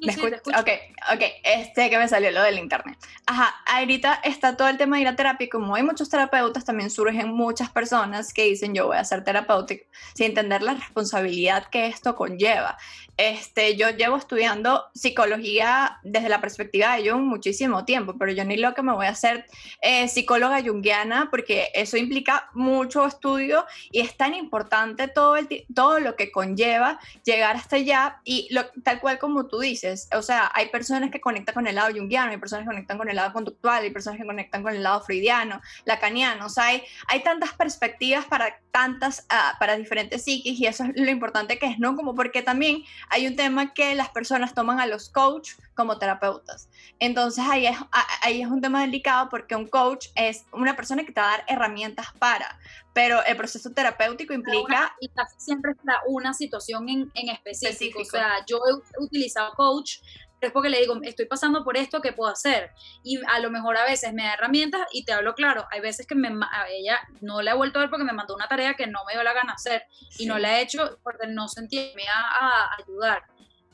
¿Me Ok, ok, este que me salió lo del internet. Ajá, ahorita está todo el tema de ir a terapia y como hay muchos terapeutas, también surgen muchas personas que dicen yo voy a ser terapéutico sin entender la responsabilidad que esto conlleva. Este, yo llevo estudiando psicología desde la perspectiva de Jung muchísimo tiempo, pero yo ni lo que me voy a hacer eh, psicóloga junguiana porque eso implica mucho estudio y es tan importante todo, el, todo lo que conlleva llegar hasta allá y lo, tal cual como tú dices, o sea, hay personas que conectan con el lado junguiano, hay personas que conectan con el lado conductual, hay personas que conectan con el lado freudiano, lacaniano, o sea, hay, hay tantas perspectivas para tantas, uh, para diferentes psiquis y eso es lo importante que es, ¿no? Como porque también hay un tema que las personas toman a los coach como terapeutas. Entonces ahí es, ahí es un tema delicado porque un coach es una persona que te va a dar herramientas para, pero el proceso terapéutico implica... y casi siempre está una situación en, en específico. O sea, yo he utilizado coach es porque le digo, estoy pasando por esto, ¿qué puedo hacer? Y a lo mejor a veces me da herramientas y te hablo claro, hay veces que me, a ella no le he vuelto a ver porque me mandó una tarea que no me dio la gana hacer y no la he hecho porque no sentí me iba a ayudar.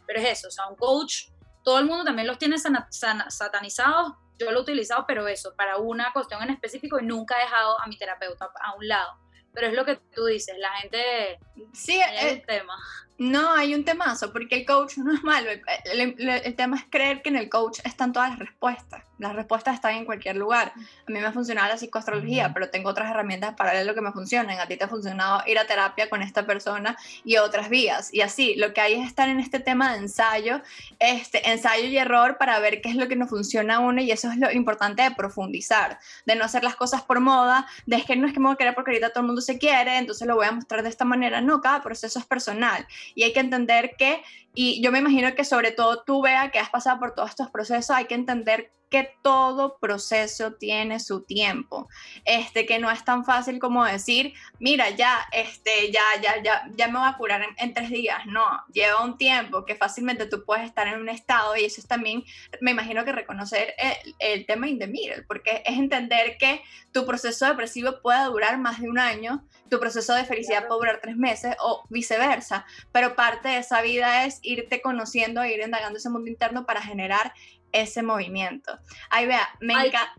Pero es eso, o sea, un coach, todo el mundo también los tiene satanizados, yo lo he utilizado, pero eso, para una cuestión en específico y nunca he dejado a mi terapeuta a un lado pero es lo que tú dices, la gente... Sí, es el tema. No, hay un temazo, porque el coach no es malo. El, tema es creer que en el coach están todas las respuestas. Las respuestas están en cualquier lugar. A mí me ha funcionado la psicoastrología, pero tengo otras herramientas para lo que me funcionan. A ti te ha funcionado ir a terapia con esta persona y otras vías. Y así, lo que hay es estar en este tema de ensayo, este, ensayo y error para ver qué es lo que nos funciona a uno y eso es lo importante de profundizar, de no hacer las cosas por moda, de que no es que me voy a querer porque ahorita todo el mundo se quiere, entonces lo voy a mostrar de esta manera. No, cada proceso es personal y hay que entender que, y yo me imagino que sobre todo tú, Vea, que has pasado por todos estos procesos, hay que entender que todo proceso tiene su tiempo, este, que no es tan fácil como decir, mira, ya, este, ya, ya, ya, ya me voy a curar en, tres días, no, lleva un tiempo que fácilmente tú puedes estar en un estado y eso es también, me imagino que reconocer el, el tema in the middle, porque es entender que tu proceso depresivo puede durar más de un año, tu proceso de felicidad puede durar tres meses o viceversa, pero parte de esa vida es irte conociendo, ir indagando ese mundo interno para generar ese movimiento. Ahí vea, me encanta.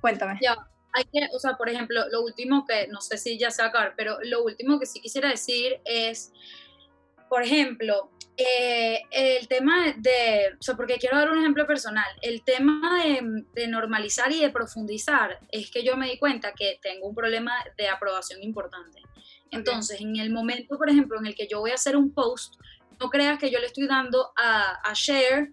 Cuéntame. Ya, hay que, o sea, por ejemplo, lo último que, no sé si ya se va a acabar, pero lo último que sí quisiera decir es, por ejemplo, eh, el tema de, o sea, porque quiero dar un ejemplo personal, el tema de, de, normalizar y de profundizar es que yo me di cuenta que tengo un problema de aprobación importante. Entonces, en el momento, por ejemplo, en el que yo voy a hacer un post, no creas que yo le estoy dando a, a share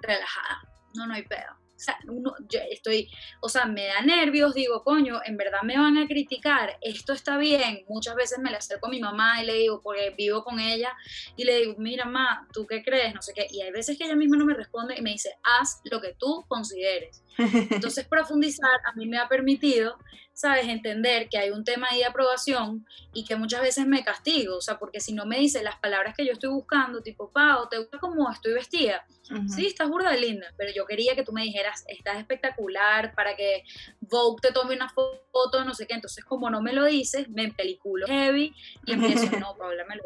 relajada, no, no hay pedo. O sea, uno, yo estoy, o sea, me da nervios, digo, coño, en verdad me van a criticar, esto está bien. Muchas veces me le acerco a mi mamá y le digo, porque vivo con ella, y le digo, mira, mamá, ¿tú qué crees? No sé qué. Y hay veces que ella misma no me responde y me dice, haz lo que tú consideres. Entonces, profundizar a mí me ha permitido ¿sabes? Entender que hay un tema ahí de aprobación y que muchas veces me castigo, o sea, porque si no me dice las palabras que yo estoy buscando, tipo, Pau, ¿te gusta cómo estoy vestida? Sí, estás burda de linda, pero yo quería que tú me dijeras, estás espectacular, para que Vogue te tome una foto, no sé qué, entonces como no me lo dices, me peliculo heavy y empiezo, no, Paula me lo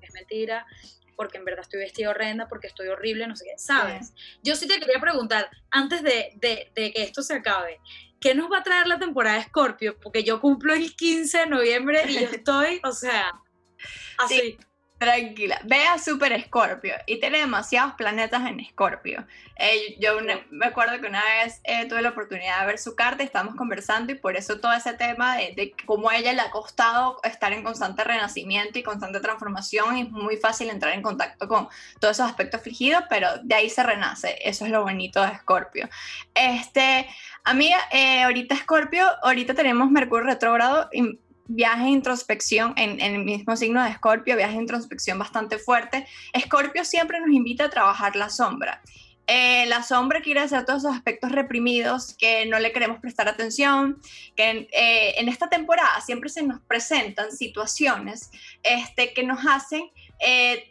es mentira, porque en verdad estoy vestida horrenda, porque estoy horrible, no sé qué, ¿sabes? Yo sí te quería preguntar, antes de, de, de, que esto se acabe, ¿qué nos va a traer la temporada de Scorpio? Porque yo cumplo el 15 de noviembre y yo estoy, o sea, así. Tranquila, ve a Super Escorpio y tiene demasiados planetas en Escorpio. Eh, yo me acuerdo que una vez eh, tuve la oportunidad de ver su carta, estábamos conversando y por eso todo ese tema de, de, cómo a ella le ha costado estar en constante renacimiento y constante transformación y es muy fácil entrar en contacto con todos esos aspectos afligidos, pero de ahí se renace, eso es lo bonito de Escorpio. Este, amiga, eh, ahorita Escorpio, ahorita tenemos Mercurio retrógrado viaje introspección en, el mismo signo de Escorpio, viaje introspección bastante fuerte. Escorpio siempre nos invita a trabajar la sombra. Eh, la sombra quiere hacer todos esos aspectos reprimidos que no le queremos prestar atención, que eh, en esta temporada siempre se nos presentan situaciones este, que nos hacen eh,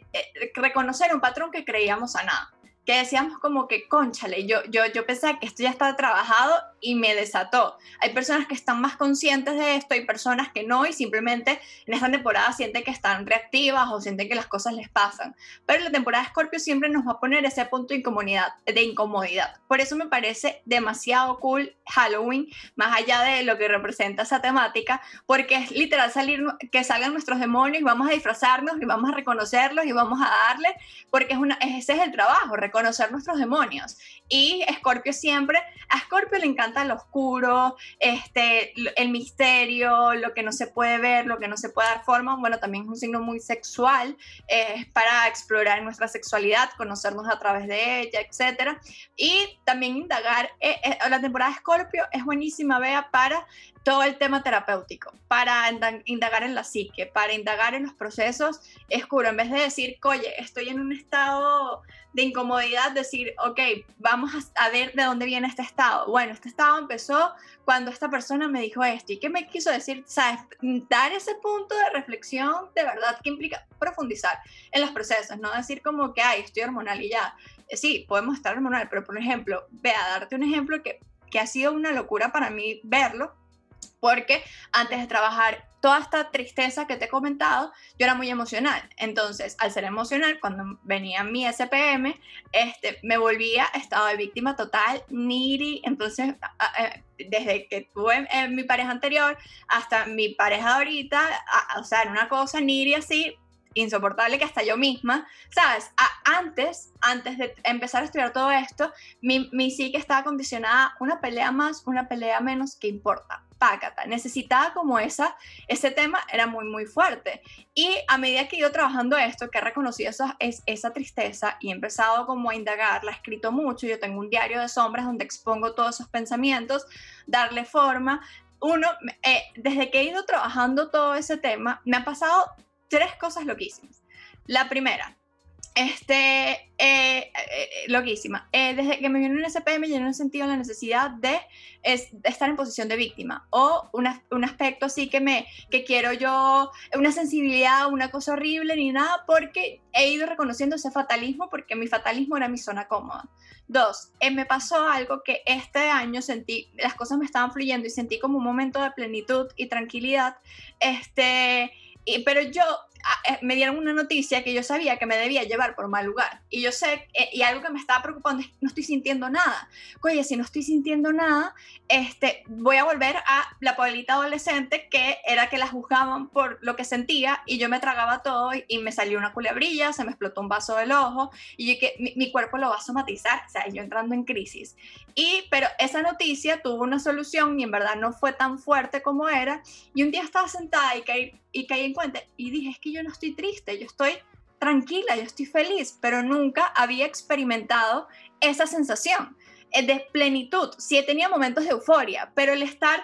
reconocer un patrón que creíamos sanado que decíamos como que, conchale, yo, yo, yo pensé que esto ya estaba trabajado y me desató. Hay personas que están más conscientes de esto, hay personas que no y simplemente en esta temporada sienten que están reactivas o sienten que las cosas les pasan. Pero la temporada de Scorpio siempre nos va a poner ese punto de incomodidad, de incomodidad. Por eso me parece demasiado cool Halloween, más allá de lo que representa esa temática, porque es literal salir, que salgan nuestros demonios y vamos a disfrazarnos y vamos a reconocerlos y vamos a darle, porque es una, ese es el trabajo, reconocer nuestros demonios. Y Scorpio siempre, a Scorpio le encanta lo oscuro, este, el misterio, lo que no se puede ver, lo que no se puede dar forma. Bueno, también es un signo muy sexual, es para explorar nuestra sexualidad, conocernos a través de ella, etc. Y también indagar, eh, eh, la temporada de Scorpio es buenísima, vea, para todo el tema terapéutico, para indagar en la psique, para indagar en los procesos, oscuro, en vez de decir, oye, estoy en un estado de incomodidad, decir, ok, vamos a, ver de dónde viene este estado. Bueno, este estado empezó cuando esta persona me dijo esto. ¿Y qué me quiso decir? ¿Sabes? Dar ese punto de reflexión de verdad que implica profundizar en los procesos, no decir como que, ay, estoy hormonal y ya. Sí, podemos estar hormonal, pero por ejemplo, vea, darte un ejemplo que, que ha sido una locura para mí verlo porque antes de trabajar toda esta tristeza que te he comentado, yo era muy emocional. Entonces, al ser emocional, cuando venía mi SPM, este, me volvía estado de víctima total, needy. Entonces, desde que tuve mi pareja anterior hasta mi pareja ahorita, o sea, en una cosa needy así, insoportable que hasta yo misma, ¿sabes? antes, antes de empezar a estudiar todo esto, mi, mi psique estaba condicionada una pelea más, una pelea menos, ¿qué importa? Pácata, necesitaba como esa, ese tema era muy, muy fuerte. Y a medida que he ido trabajando esto, que he reconocido esa, es, esa tristeza y he empezado como a indagar, la he escrito mucho, yo tengo un diario de sombras donde expongo todos esos pensamientos, darle forma, uno, eh, desde que he ido trabajando todo ese tema, me han pasado tres cosas loquísimas. La primera, este, eh, eh, eh loquísima. desde que me vino un SP me llenó un sentido la necesidad de, es, estar en posición de víctima o un aspecto así que me que quiero yo, una sensibilidad, una cosa horrible ni nada, porque he ido reconociendo ese fatalismo porque mi fatalismo era mi zona cómoda. Dos, me pasó algo que este año sentí, las cosas me estaban fluyendo y sentí como un momento de plenitud y tranquilidad. Este, pero yo eh, me dieron una noticia que yo sabía que me debía llevar por mal lugar. Y yo sé, eh, y algo que me estaba preocupando es que no estoy sintiendo nada. Oye, si no estoy sintiendo nada, este, voy a volver a la pueblita adolescente que era que la juzgaban por lo que sentía y yo me tragaba todo y, me salió una culebrilla, se me explotó un vaso del ojo y yo que mi, mi, cuerpo lo va a somatizar, o sea, yo entrando en crisis. Y, pero esa noticia tuvo una solución y en verdad no fue tan fuerte como era. Y un día estaba sentada y caí, y caí en cuenta y dije, es que yo no estoy triste, yo estoy tranquila, yo estoy feliz, pero nunca había experimentado esa sensación eh, de plenitud. Sí tenía momentos de euforia, pero el estar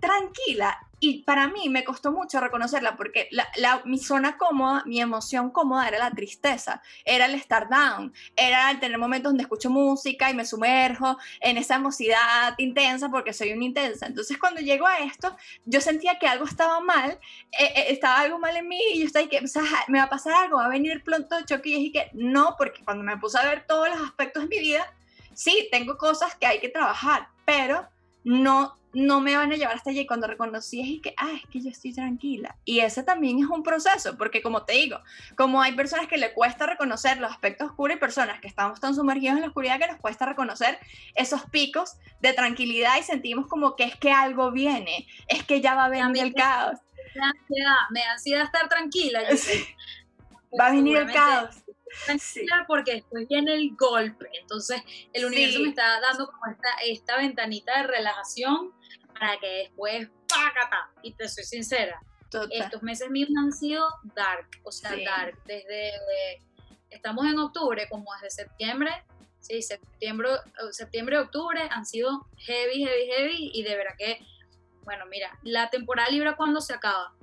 tranquila y para mí me costó mucho reconocerla porque la, mi zona cómoda, mi emoción cómoda era la tristeza, era el estar down, era el tener momentos donde escucho música y me sumerjo en esa emocidad intensa porque soy una intensa. Entonces cuando llego a esto, yo sentía que algo estaba mal, eh, eh, estaba algo mal en mí y yo estaba que, o sea, me va a pasar algo, va a venir pronto choque y dije que no, porque cuando me puse a ver todos los aspectos de mi vida, sí, tengo cosas que hay que trabajar, pero no no me van a llevar hasta allí. Cuando reconocí es que, ah, es que yo estoy tranquila. Y ese también es un proceso, porque como te digo, como hay personas que le cuesta reconocer los aspectos oscuros y personas que estamos tan sumergidos en la oscuridad que nos cuesta reconocer esos picos de tranquilidad y sentimos como que es que algo viene, es que ya va a venir el caos. Me da ansiedad, me da ansiedad estar tranquila. Va a venir el caos tranquila porque después viene el golpe. Entonces, el universo me está dando como esta, esta ventanita de relajación para que después, ¡pácata! Y te soy sincera, estos meses míos han sido dark, o sea, dark. Desde, estamos en octubre, como desde septiembre, sí, septiembre, septiembre, octubre han sido heavy, heavy, heavy, y de verdad que, bueno, mira, la temporada Libra, ¿cuándo se acaba?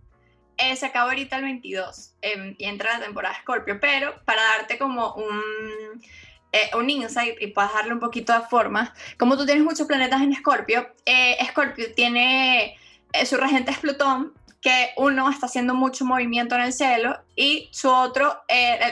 Eh, se acaba ahorita el 22 em, y entra la temporada Scorpio, pero para darte como un, eh, un insight y para darle un poquito de forma, como tú tienes muchos planetas en Scorpio, eh, Scorpio tiene su regente es Plutón, que uno está haciendo mucho movimiento en el cielo y su otro,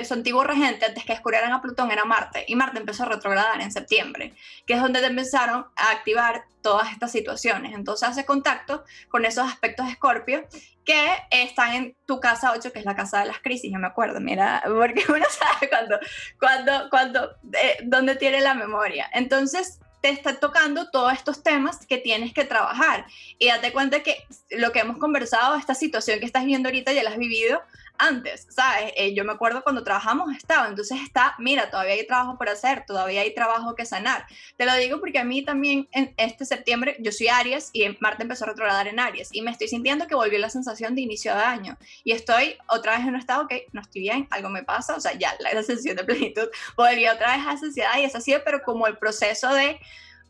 su antiguo regente antes que descubrieran a Plutón era Marte y Marte empezó a retrogradar en septiembre, que es donde empezaron a activar todas estas situaciones. Entonces hace contacto con esos aspectos de Escorpio que están en tu casa 8, que es la casa de las crisis, yo me acuerdo, mira, porque uno sabe cuando, cuando, cuando, eh, dónde tiene la memoria. Entonces, te está tocando todos estos temas que tienes que trabajar. Y date cuenta que lo que hemos conversado, esta situación que estás viendo ahorita, ya la has vivido antes, ¿sabes? Eh, yo me acuerdo cuando trabajamos estaba, entonces está, mira, todavía hay trabajo por hacer, todavía hay trabajo que sanar. Te lo digo porque a mí también en este septiembre, yo soy Aries y en Marte empezó a retrogradar en Aries y me estoy sintiendo que volvió la sensación de inicio de año y estoy otra vez en un estado que no estoy bien, algo me pasa, o sea, ya la, sensación de plenitud volvió otra vez a ansiedad y es así, pero como el proceso de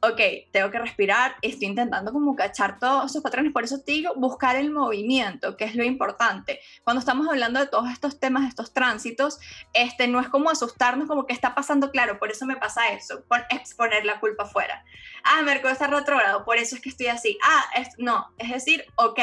ok, tengo que respirar, estoy intentando como cachar todos esos patrones, por eso te digo, buscar el movimiento, que es lo importante. Cuando estamos hablando de todos estos temas, estos tránsitos, este, no es como asustarnos como que está pasando, claro, por eso me pasa eso, exponer la culpa afuera. Ah, Mercurio está retrogrado, por eso es que estoy así. Ah, es, no, es decir, ok,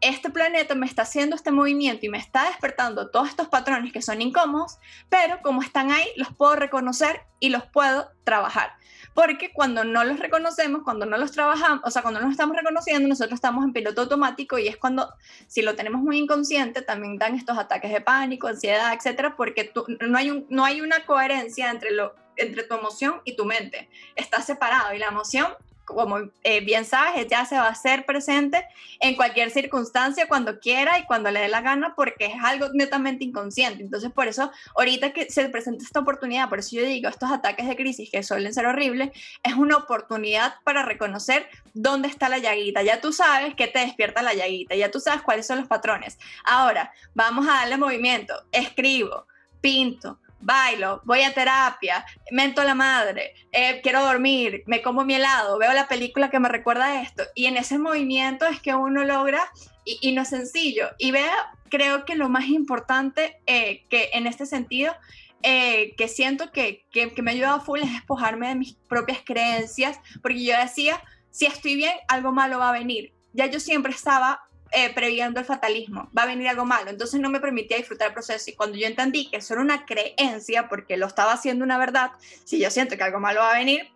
este planeta me está haciendo este movimiento y me está despertando todos estos patrones que son incómodos, pero como están ahí, los puedo reconocer y los puedo trabajar porque cuando no los reconocemos, cuando no los trabajamos, o sea, cuando no los estamos reconociendo, nosotros estamos en piloto automático y es cuando, si lo tenemos muy inconsciente, también dan estos ataques de pánico, ansiedad, etcétera, porque tú, no, hay un, no hay una coherencia entre, lo, entre tu emoción y tu mente. Está separado y la emoción como eh, bien sabes, ella se va a hacer presente en cualquier circunstancia, cuando quiera y cuando le dé la gana, porque es algo netamente inconsciente. Entonces, por eso, ahorita que se presenta esta oportunidad, por eso yo digo, estos ataques de crisis que suelen ser horribles, es una oportunidad para reconocer dónde está la llaguita. Ya tú sabes que te despierta la llaguita, ya tú sabes cuáles son los patrones. Ahora, vamos a darle movimiento. Escribo, pinto, bailo, voy a terapia, mento a la madre, eh, quiero dormir, me como mi helado, veo la película que me recuerda esto. Y en ese movimiento es que uno logra, y, no es sencillo. Y veo, creo que lo más importante eh, que en este sentido, eh, que siento que, que, que me ha ayudado full es despojarme de mis propias creencias, porque yo decía, si estoy bien, algo malo va a venir. Ya yo siempre estaba eh, previendo el fatalismo, va a venir algo malo. Entonces no me permitía disfrutar el proceso. Y cuando yo entendí que eso era una creencia, porque lo estaba haciendo una verdad, si yo siento que algo malo va a venir,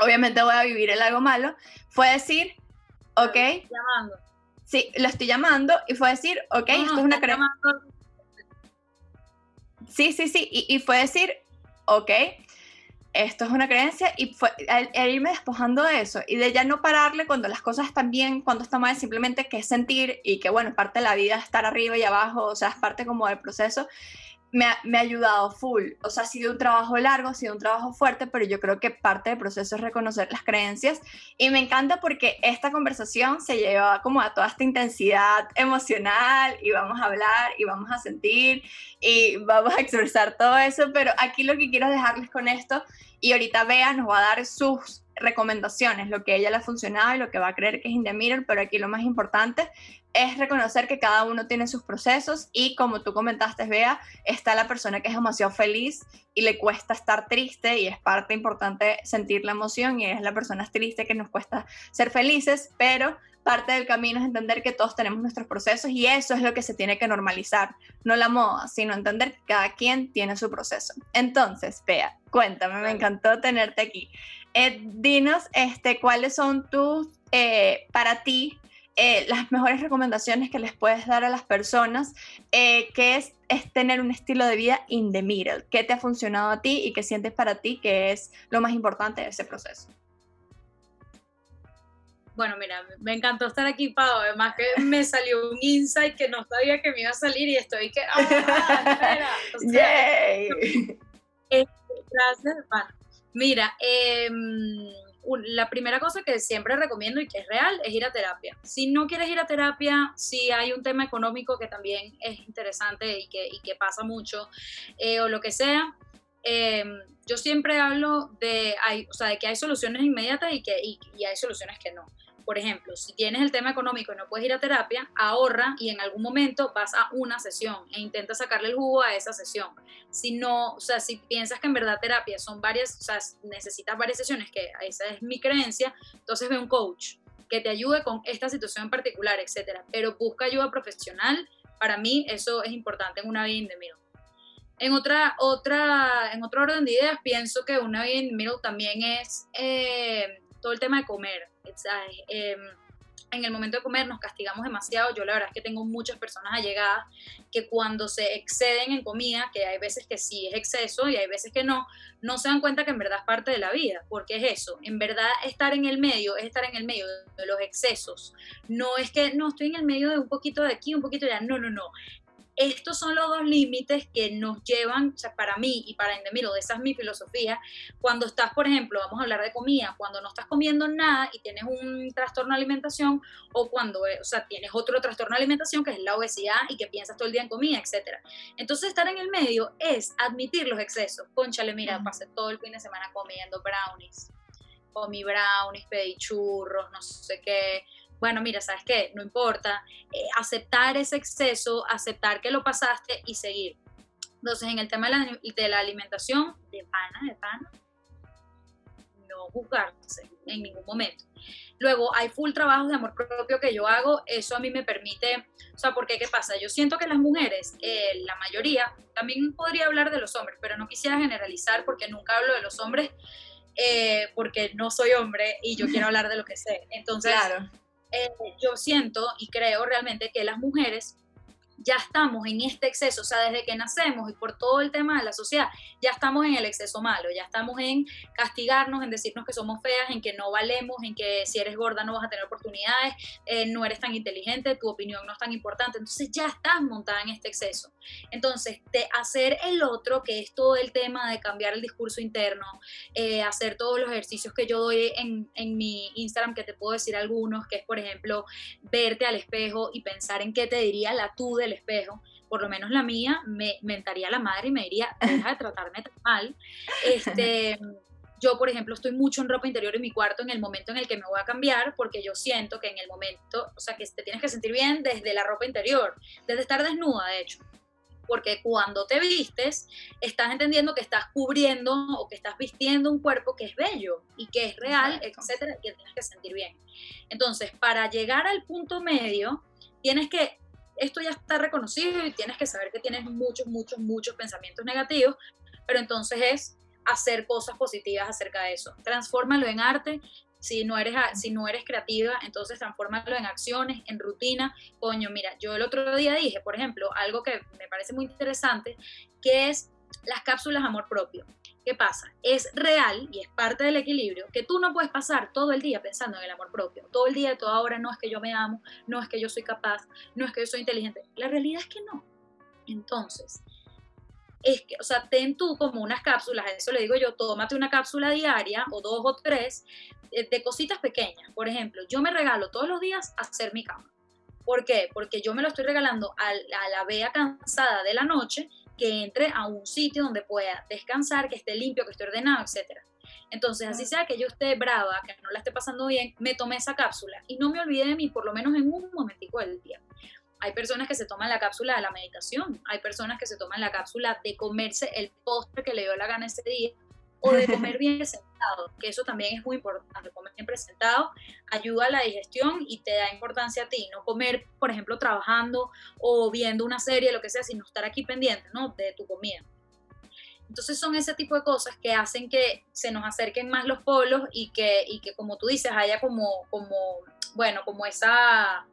obviamente voy a vivir el algo malo, fue decir, ok. Llamando. Sí, lo estoy llamando y fue decir, ok, esto es una creencia. Sí, sí, sí. Y, y fue decir, ok, esto es una creencia y fue el, irme despojando de eso y de ya no pararle cuando las cosas están bien, cuando está mal, simplemente que es sentir y que bueno, parte de la vida estar arriba y abajo, o sea, es parte como del proceso me ha, me ha, ayudado full. O sea, ha sido un trabajo largo, ha sido un trabajo fuerte, pero yo creo que parte del proceso es reconocer las creencias. Y me encanta porque esta conversación se lleva como a toda esta intensidad emocional y vamos a hablar y vamos a sentir y vamos a expresar todo eso. Pero aquí lo que quiero dejarles con esto, y ahorita Bea nos va a dar sus recomendaciones, lo que a ella le ha funcionado y lo que va a creer que es in pero aquí lo más importante es reconocer que cada uno tiene sus procesos y como tú comentaste, Bea, está la persona que es demasiado feliz y le cuesta estar triste y es parte importante sentir la emoción y es la persona triste que nos cuesta ser felices, pero parte del camino es entender que todos tenemos nuestros procesos y eso es lo que se tiene que normalizar, no la moda, sino entender que cada quien tiene su proceso. Entonces, Bea, cuéntame, me encantó tenerte aquí. Eh, dinos este, cuáles son tus, eh, para ti, eh, las mejores recomendaciones que les puedes dar a las personas, que es, es, tener un estilo de vida in the middle. ¿Qué te ha funcionado a ti y qué sientes para ti que es lo más importante de ese proceso? Bueno, mira, me encantó estar aquí, Pau. Además que me salió un insight que no sabía que me iba a salir y estoy que... ¡Ah, Yay. gracias, Mira, em, la primera cosa que siempre recomiendo y que es real es ir a terapia. Si no quieres ir a terapia, si hay un tema económico que también es interesante y que, pasa mucho, eh, o lo que sea, em, yo siempre hablo de, o sea, de que hay soluciones inmediatas y que y hay soluciones que no por ejemplo, si tienes el tema económico y no puedes ir a terapia, ahorra y en algún momento vas a una sesión e intenta sacarle el jugo a esa sesión. Si no, o sea, si piensas que en verdad terapia son varias, o sea, necesitas varias sesiones, que esa es mi creencia, entonces ve un coach que te ayude con esta situación en particular, etcétera. Pero busca ayuda profesional. Para mí eso es importante en una vida in the middle. En otra, otra, en otro orden de ideas, pienso que una vida in the middle también es eh, todo el tema de comer. Em, en el momento de comer nos castigamos demasiado. Yo la verdad es que tengo muchas personas allegadas que cuando se exceden en comida, que hay veces que sí es exceso y hay veces que no, no se dan cuenta que en verdad es parte de la vida, porque es eso. En verdad estar en el medio es estar en el medio de los excesos. No es que no estoy en el medio de un poquito de aquí, un poquito de allá. No, no, no estos son los dos límites que nos llevan, o sea, para mí y para Endemiro, esa es mi filosofía, cuando estás, por ejemplo, vamos a hablar de comida, cuando no estás comiendo nada y tienes un trastorno de alimentación, o cuando, eh, o sea, tienes otro trastorno de alimentación que es la obesidad y que piensas todo el día en comida, etc. Entonces, estar en el medio es admitir los excesos. Conchale, mira, pasé todo el fin de semana comiendo brownies, comí brownies, pedí churros, no sé qué, bueno, mira, ¿sabes qué? No importa, eh, aceptar ese exceso, aceptar que lo pasaste y seguir. Entonces, en el tema de la, alimentación, de pana, de pana, no juzgarse en ningún momento. Luego, hay full trabajos de amor propio que yo hago, eso a mí me permite, o sea, porque ¿qué pasa? Yo siento que las mujeres, eh, la mayoría, también podría hablar de los hombres, pero no quisiera generalizar porque nunca hablo de los hombres, eh, porque no soy hombre y yo quiero hablar de lo que sé. Entonces, claro eh, yo siento y creo realmente que las mujeres ya estamos en este exceso, o sea, desde que nacemos y por todo el tema de la sociedad, ya estamos en el exceso malo, ya estamos en castigarnos, en decirnos que somos feas, en que no valemos, en que si eres gorda no vas a tener oportunidades, eh, no eres tan inteligente, tu opinión no es tan importante, entonces ya estás montada en este exceso. Entonces, de hacer el otro, que es todo el tema de cambiar el discurso interno, eh, hacer todos los ejercicios que yo doy en, en mi Instagram, que te puedo decir algunos, que es, por ejemplo, verte al espejo y pensar en qué te diría la tú del espejo, por lo menos la mía, me mentaría la madre y me diría, deja de tratarme tan mal. Este, yo, por ejemplo, estoy mucho en ropa interior en mi cuarto en el momento en el que me voy a cambiar, porque yo siento que en el momento, o sea, que te tienes que sentir bien desde la ropa interior, desde estar desnuda, de hecho. Porque cuando te vistes, estás entendiendo que estás cubriendo o que estás vistiendo un cuerpo que es bello y que es real, etcétera, y que tienes que sentir bien. Entonces, para llegar al punto medio, tienes que esto ya está reconocido y tienes que saber que tienes muchos, muchos, muchos pensamientos negativos, pero entonces es hacer cosas positivas acerca de eso. Transfórmalo en arte. Si no, eres, si no eres creativa, entonces transfórmalo en acciones, en rutina. Coño, mira, yo el otro día dije, por ejemplo, algo que me parece muy interesante, que es las cápsulas amor propio. ¿Qué pasa? Es real y es parte del equilibrio que tú no puedes pasar todo el día pensando en el amor propio. Todo el día, toda hora, no es que yo me amo, no es que yo soy capaz, no es que yo soy inteligente. La realidad es que no. Entonces, es que, o sea, ten tú como unas cápsulas, eso le digo yo, tómate una cápsula diaria o dos o tres eh, de cositas pequeñas. Por ejemplo, yo me regalo todos los días hacer mi cama. ¿Por qué? Porque yo me lo estoy regalando a, a la vea cansada de la noche que entre a un sitio donde pueda descansar, que esté limpio, que esté ordenado, etc. Entonces, así sea que yo esté brava, que no la esté pasando bien, me tomé esa cápsula y no me olvide de mí por lo menos en un momentico del día. Hay personas que se toman la cápsula de la meditación, hay personas que se toman la cápsula de comerse el postre que le dio la gana ese día, o de comer bien sentado, que eso también es muy importante. Comer bien presentado ayuda a la digestión y te da importancia a ti. No comer, por ejemplo, trabajando o viendo una serie, lo que sea, sino estar aquí pendiente ¿no? de tu comida. Entonces son ese tipo de cosas que hacen que se nos acerquen más los polos y que, y que como tú dices, haya como, como, bueno, como esa,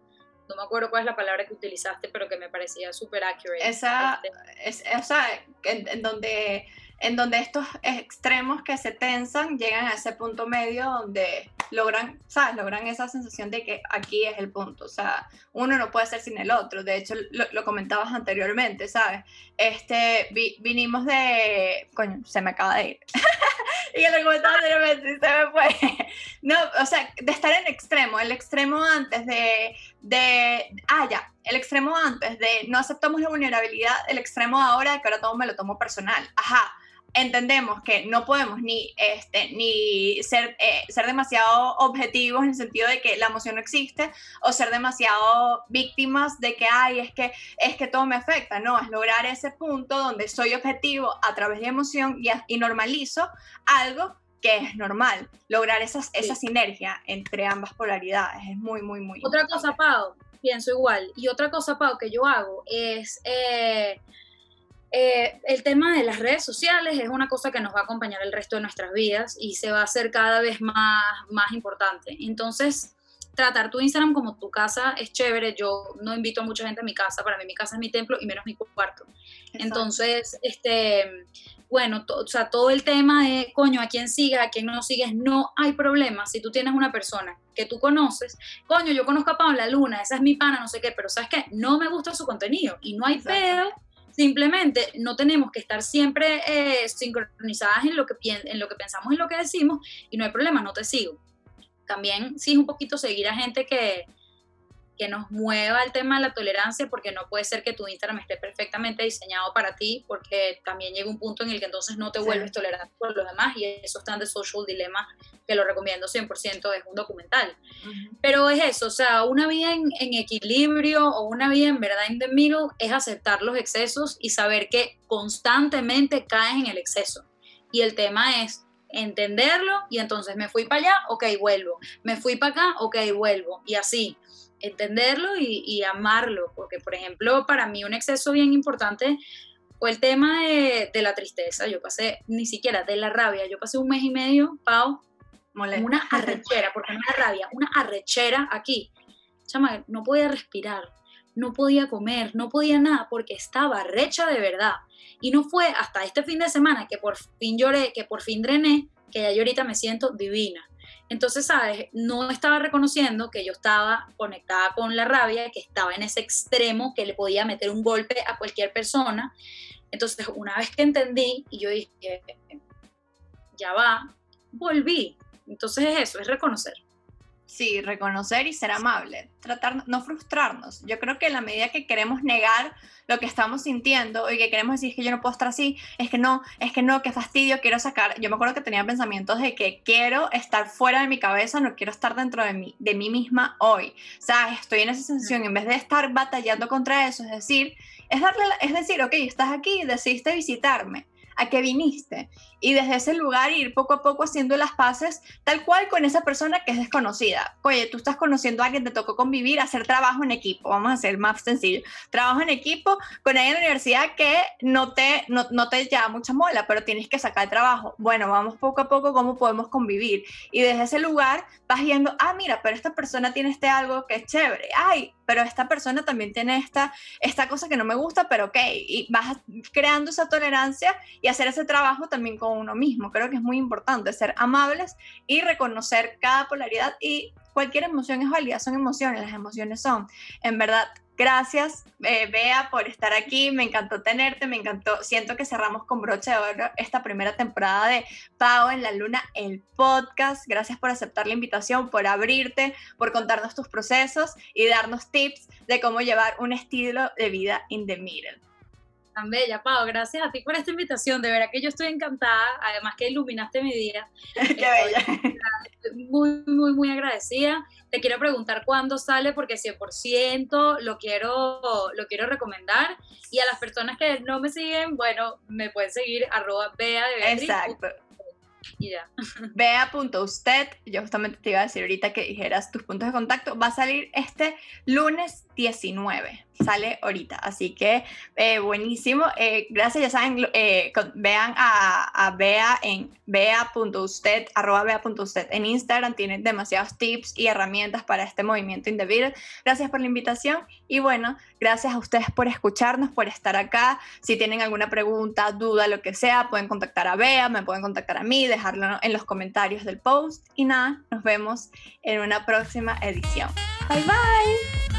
no me acuerdo cuál es la palabra que utilizaste, pero que me parecía súper accurate. Esa, este. es, en donde en donde estos extremos que se tensan llegan a ese punto medio donde logran, ¿sabes? Logran esa sensación de que aquí es el punto, o sea, uno no puede ser sin el otro, de hecho lo, comentabas anteriormente, ¿sabes? Este, vinimos de, coño, se me acaba de ir, y lo comentaba anteriormente, se me fue, no, o sea, de estar en extremo, el extremo antes de, de, ah, ya, el extremo antes de no aceptamos la vulnerabilidad, el extremo ahora de que ahora todo me lo tomo personal, ajá, entendemos que no podemos ni, este, ni ser, eh, ser demasiado objetivos en el sentido de que la emoción no existe o ser demasiado víctimas de que, ay, es que, es que todo me afecta. No, es lograr ese punto donde soy objetivo a través de emoción y, y normalizo algo que es normal. Lograr esas, esa sinergia entre ambas polaridades es muy, muy, muy Otra cosa, Pau, pienso igual. Y otra cosa, Pau, que yo hago es... Eh, eh, el tema de las redes sociales es una cosa que nos va a acompañar el resto de nuestras vidas y se va a hacer cada vez más, más importante. Entonces, tratar tu Instagram como tu casa es chévere. Yo no invito a mucha gente a mi casa, para mí mi casa es mi templo y menos mi cuarto. Entonces, este, bueno, o sea, todo el tema de, coño, a quién sigues, a quién no sigues, no hay problema. Si tú tienes una persona que tú conoces, coño, yo conozco a Paula Luna, esa es mi pana, no sé qué, pero ¿sabes qué? No me gusta su contenido y no hay pedo Simplemente no tenemos que estar siempre eh, sincronizadas en lo, que, en lo que pensamos y lo que decimos y no hay problema, no te sigo. También sí es un poquito seguir a gente que, que nos mueva el tema de la tolerancia, porque no puede ser que tu Instagram esté perfectamente diseñado para ti, porque también llega un punto en el que entonces no te vuelves tolerante por los demás, y eso está en The Social Dilemma, que lo recomiendo 100%, es un documental. Pero es eso, o sea, una vida en, en, equilibrio o una vida en verdad in the middle es aceptar los excesos y saber que constantemente caes en el exceso. Y el tema es entenderlo y entonces me fui para allá, ok, vuelvo. Me fui para acá, ok, vuelvo. Y así entenderlo y, amarlo, porque por ejemplo, para mí un exceso bien importante fue el tema de, la tristeza. Yo pasé, ni siquiera de la rabia, yo pasé un mes y medio, Pau, una arrechera, porque no era rabia, una arrechera aquí. Chama, no podía respirar, no podía comer, no podía nada porque estaba recha de verdad. Y no fue hasta este fin de semana que por fin lloré, que por fin drené, que ya yo ahorita me siento divina. Entonces, ¿sabes? No estaba reconociendo que yo estaba conectada con la rabia, que estaba en ese extremo que le podía meter un golpe a cualquier persona. Entonces, una vez que entendí y yo dije, ya va, volví. Entonces es eso, es reconocer. Sí, reconocer y ser amable, tratar, no frustrarnos. Yo creo que en la medida que queremos negar lo que estamos sintiendo y que queremos decir que yo no puedo estar así, es que no, es que no, qué fastidio, quiero sacar. Yo me acuerdo que tenía pensamientos de que quiero estar fuera de mi cabeza, no quiero estar dentro de mí, de mí misma hoy. O sea, estoy en esa sensación, en vez de estar batallando contra eso, es decir, es darle, es decir, ok, estás aquí, decidiste visitarme a qué viniste. Y desde ese lugar ir poco a poco haciendo las paces tal cual con esa persona que es desconocida. Oye, tú estás conociendo a alguien, te tocó convivir, hacer trabajo en equipo, vamos a hacer más sencillo. Trabajo en equipo con alguien en la universidad que no te, no, no te lleva mucha mola, pero tienes que sacar trabajo. Bueno, vamos poco a poco cómo podemos convivir. Y desde ese lugar vas viendo, ah, mira, pero esta persona tiene este algo que es chévere. Ay, pero esta persona también tiene esta, esta cosa que no me gusta, pero ok. Y vas creando esa tolerancia y hacer ese trabajo también con uno mismo. Creo que es muy importante ser amables y reconocer cada polaridad y cualquier emoción es válida, son emociones, las emociones son en verdad Gracias, eh, Bea, por estar aquí. Me encantó tenerte, me encantó. Siento que cerramos con broche de oro esta primera temporada de Pau en la Luna, el podcast. Gracias por aceptar la invitación, por abrirte, por contarnos tus procesos y darnos tips de cómo llevar un estilo de vida in the middle tan bella, Pau. Gracias a ti por esta invitación. De verdad que yo estoy encantada. Además que iluminaste mi día. Qué bella. Muy, muy, muy agradecida. Te quiero preguntar cuándo sale porque 100% lo quiero, lo quiero recomendar. Y a las personas que no me siguen, bueno, me pueden seguir arroba bea de Beatriz. Exacto. Y ya. Bea.usted, yo justamente te iba a decir ahorita que dijeras tus puntos de contacto, va a salir este lunes 19 sale ahorita. Así que eh, buenísimo. Eh, gracias, ya saben, eh, vean a, a, Bea en bea.usted, arroba bea.usted en Instagram. Tienen demasiados tips y herramientas para este movimiento indebido. Gracias por la invitación y bueno, gracias a ustedes por escucharnos, por estar acá. Si tienen alguna pregunta, duda, lo que sea, pueden contactar a Bea, me pueden contactar a mí, dejarlo en los comentarios del post y nada, nos vemos en una próxima edición. Bye bye.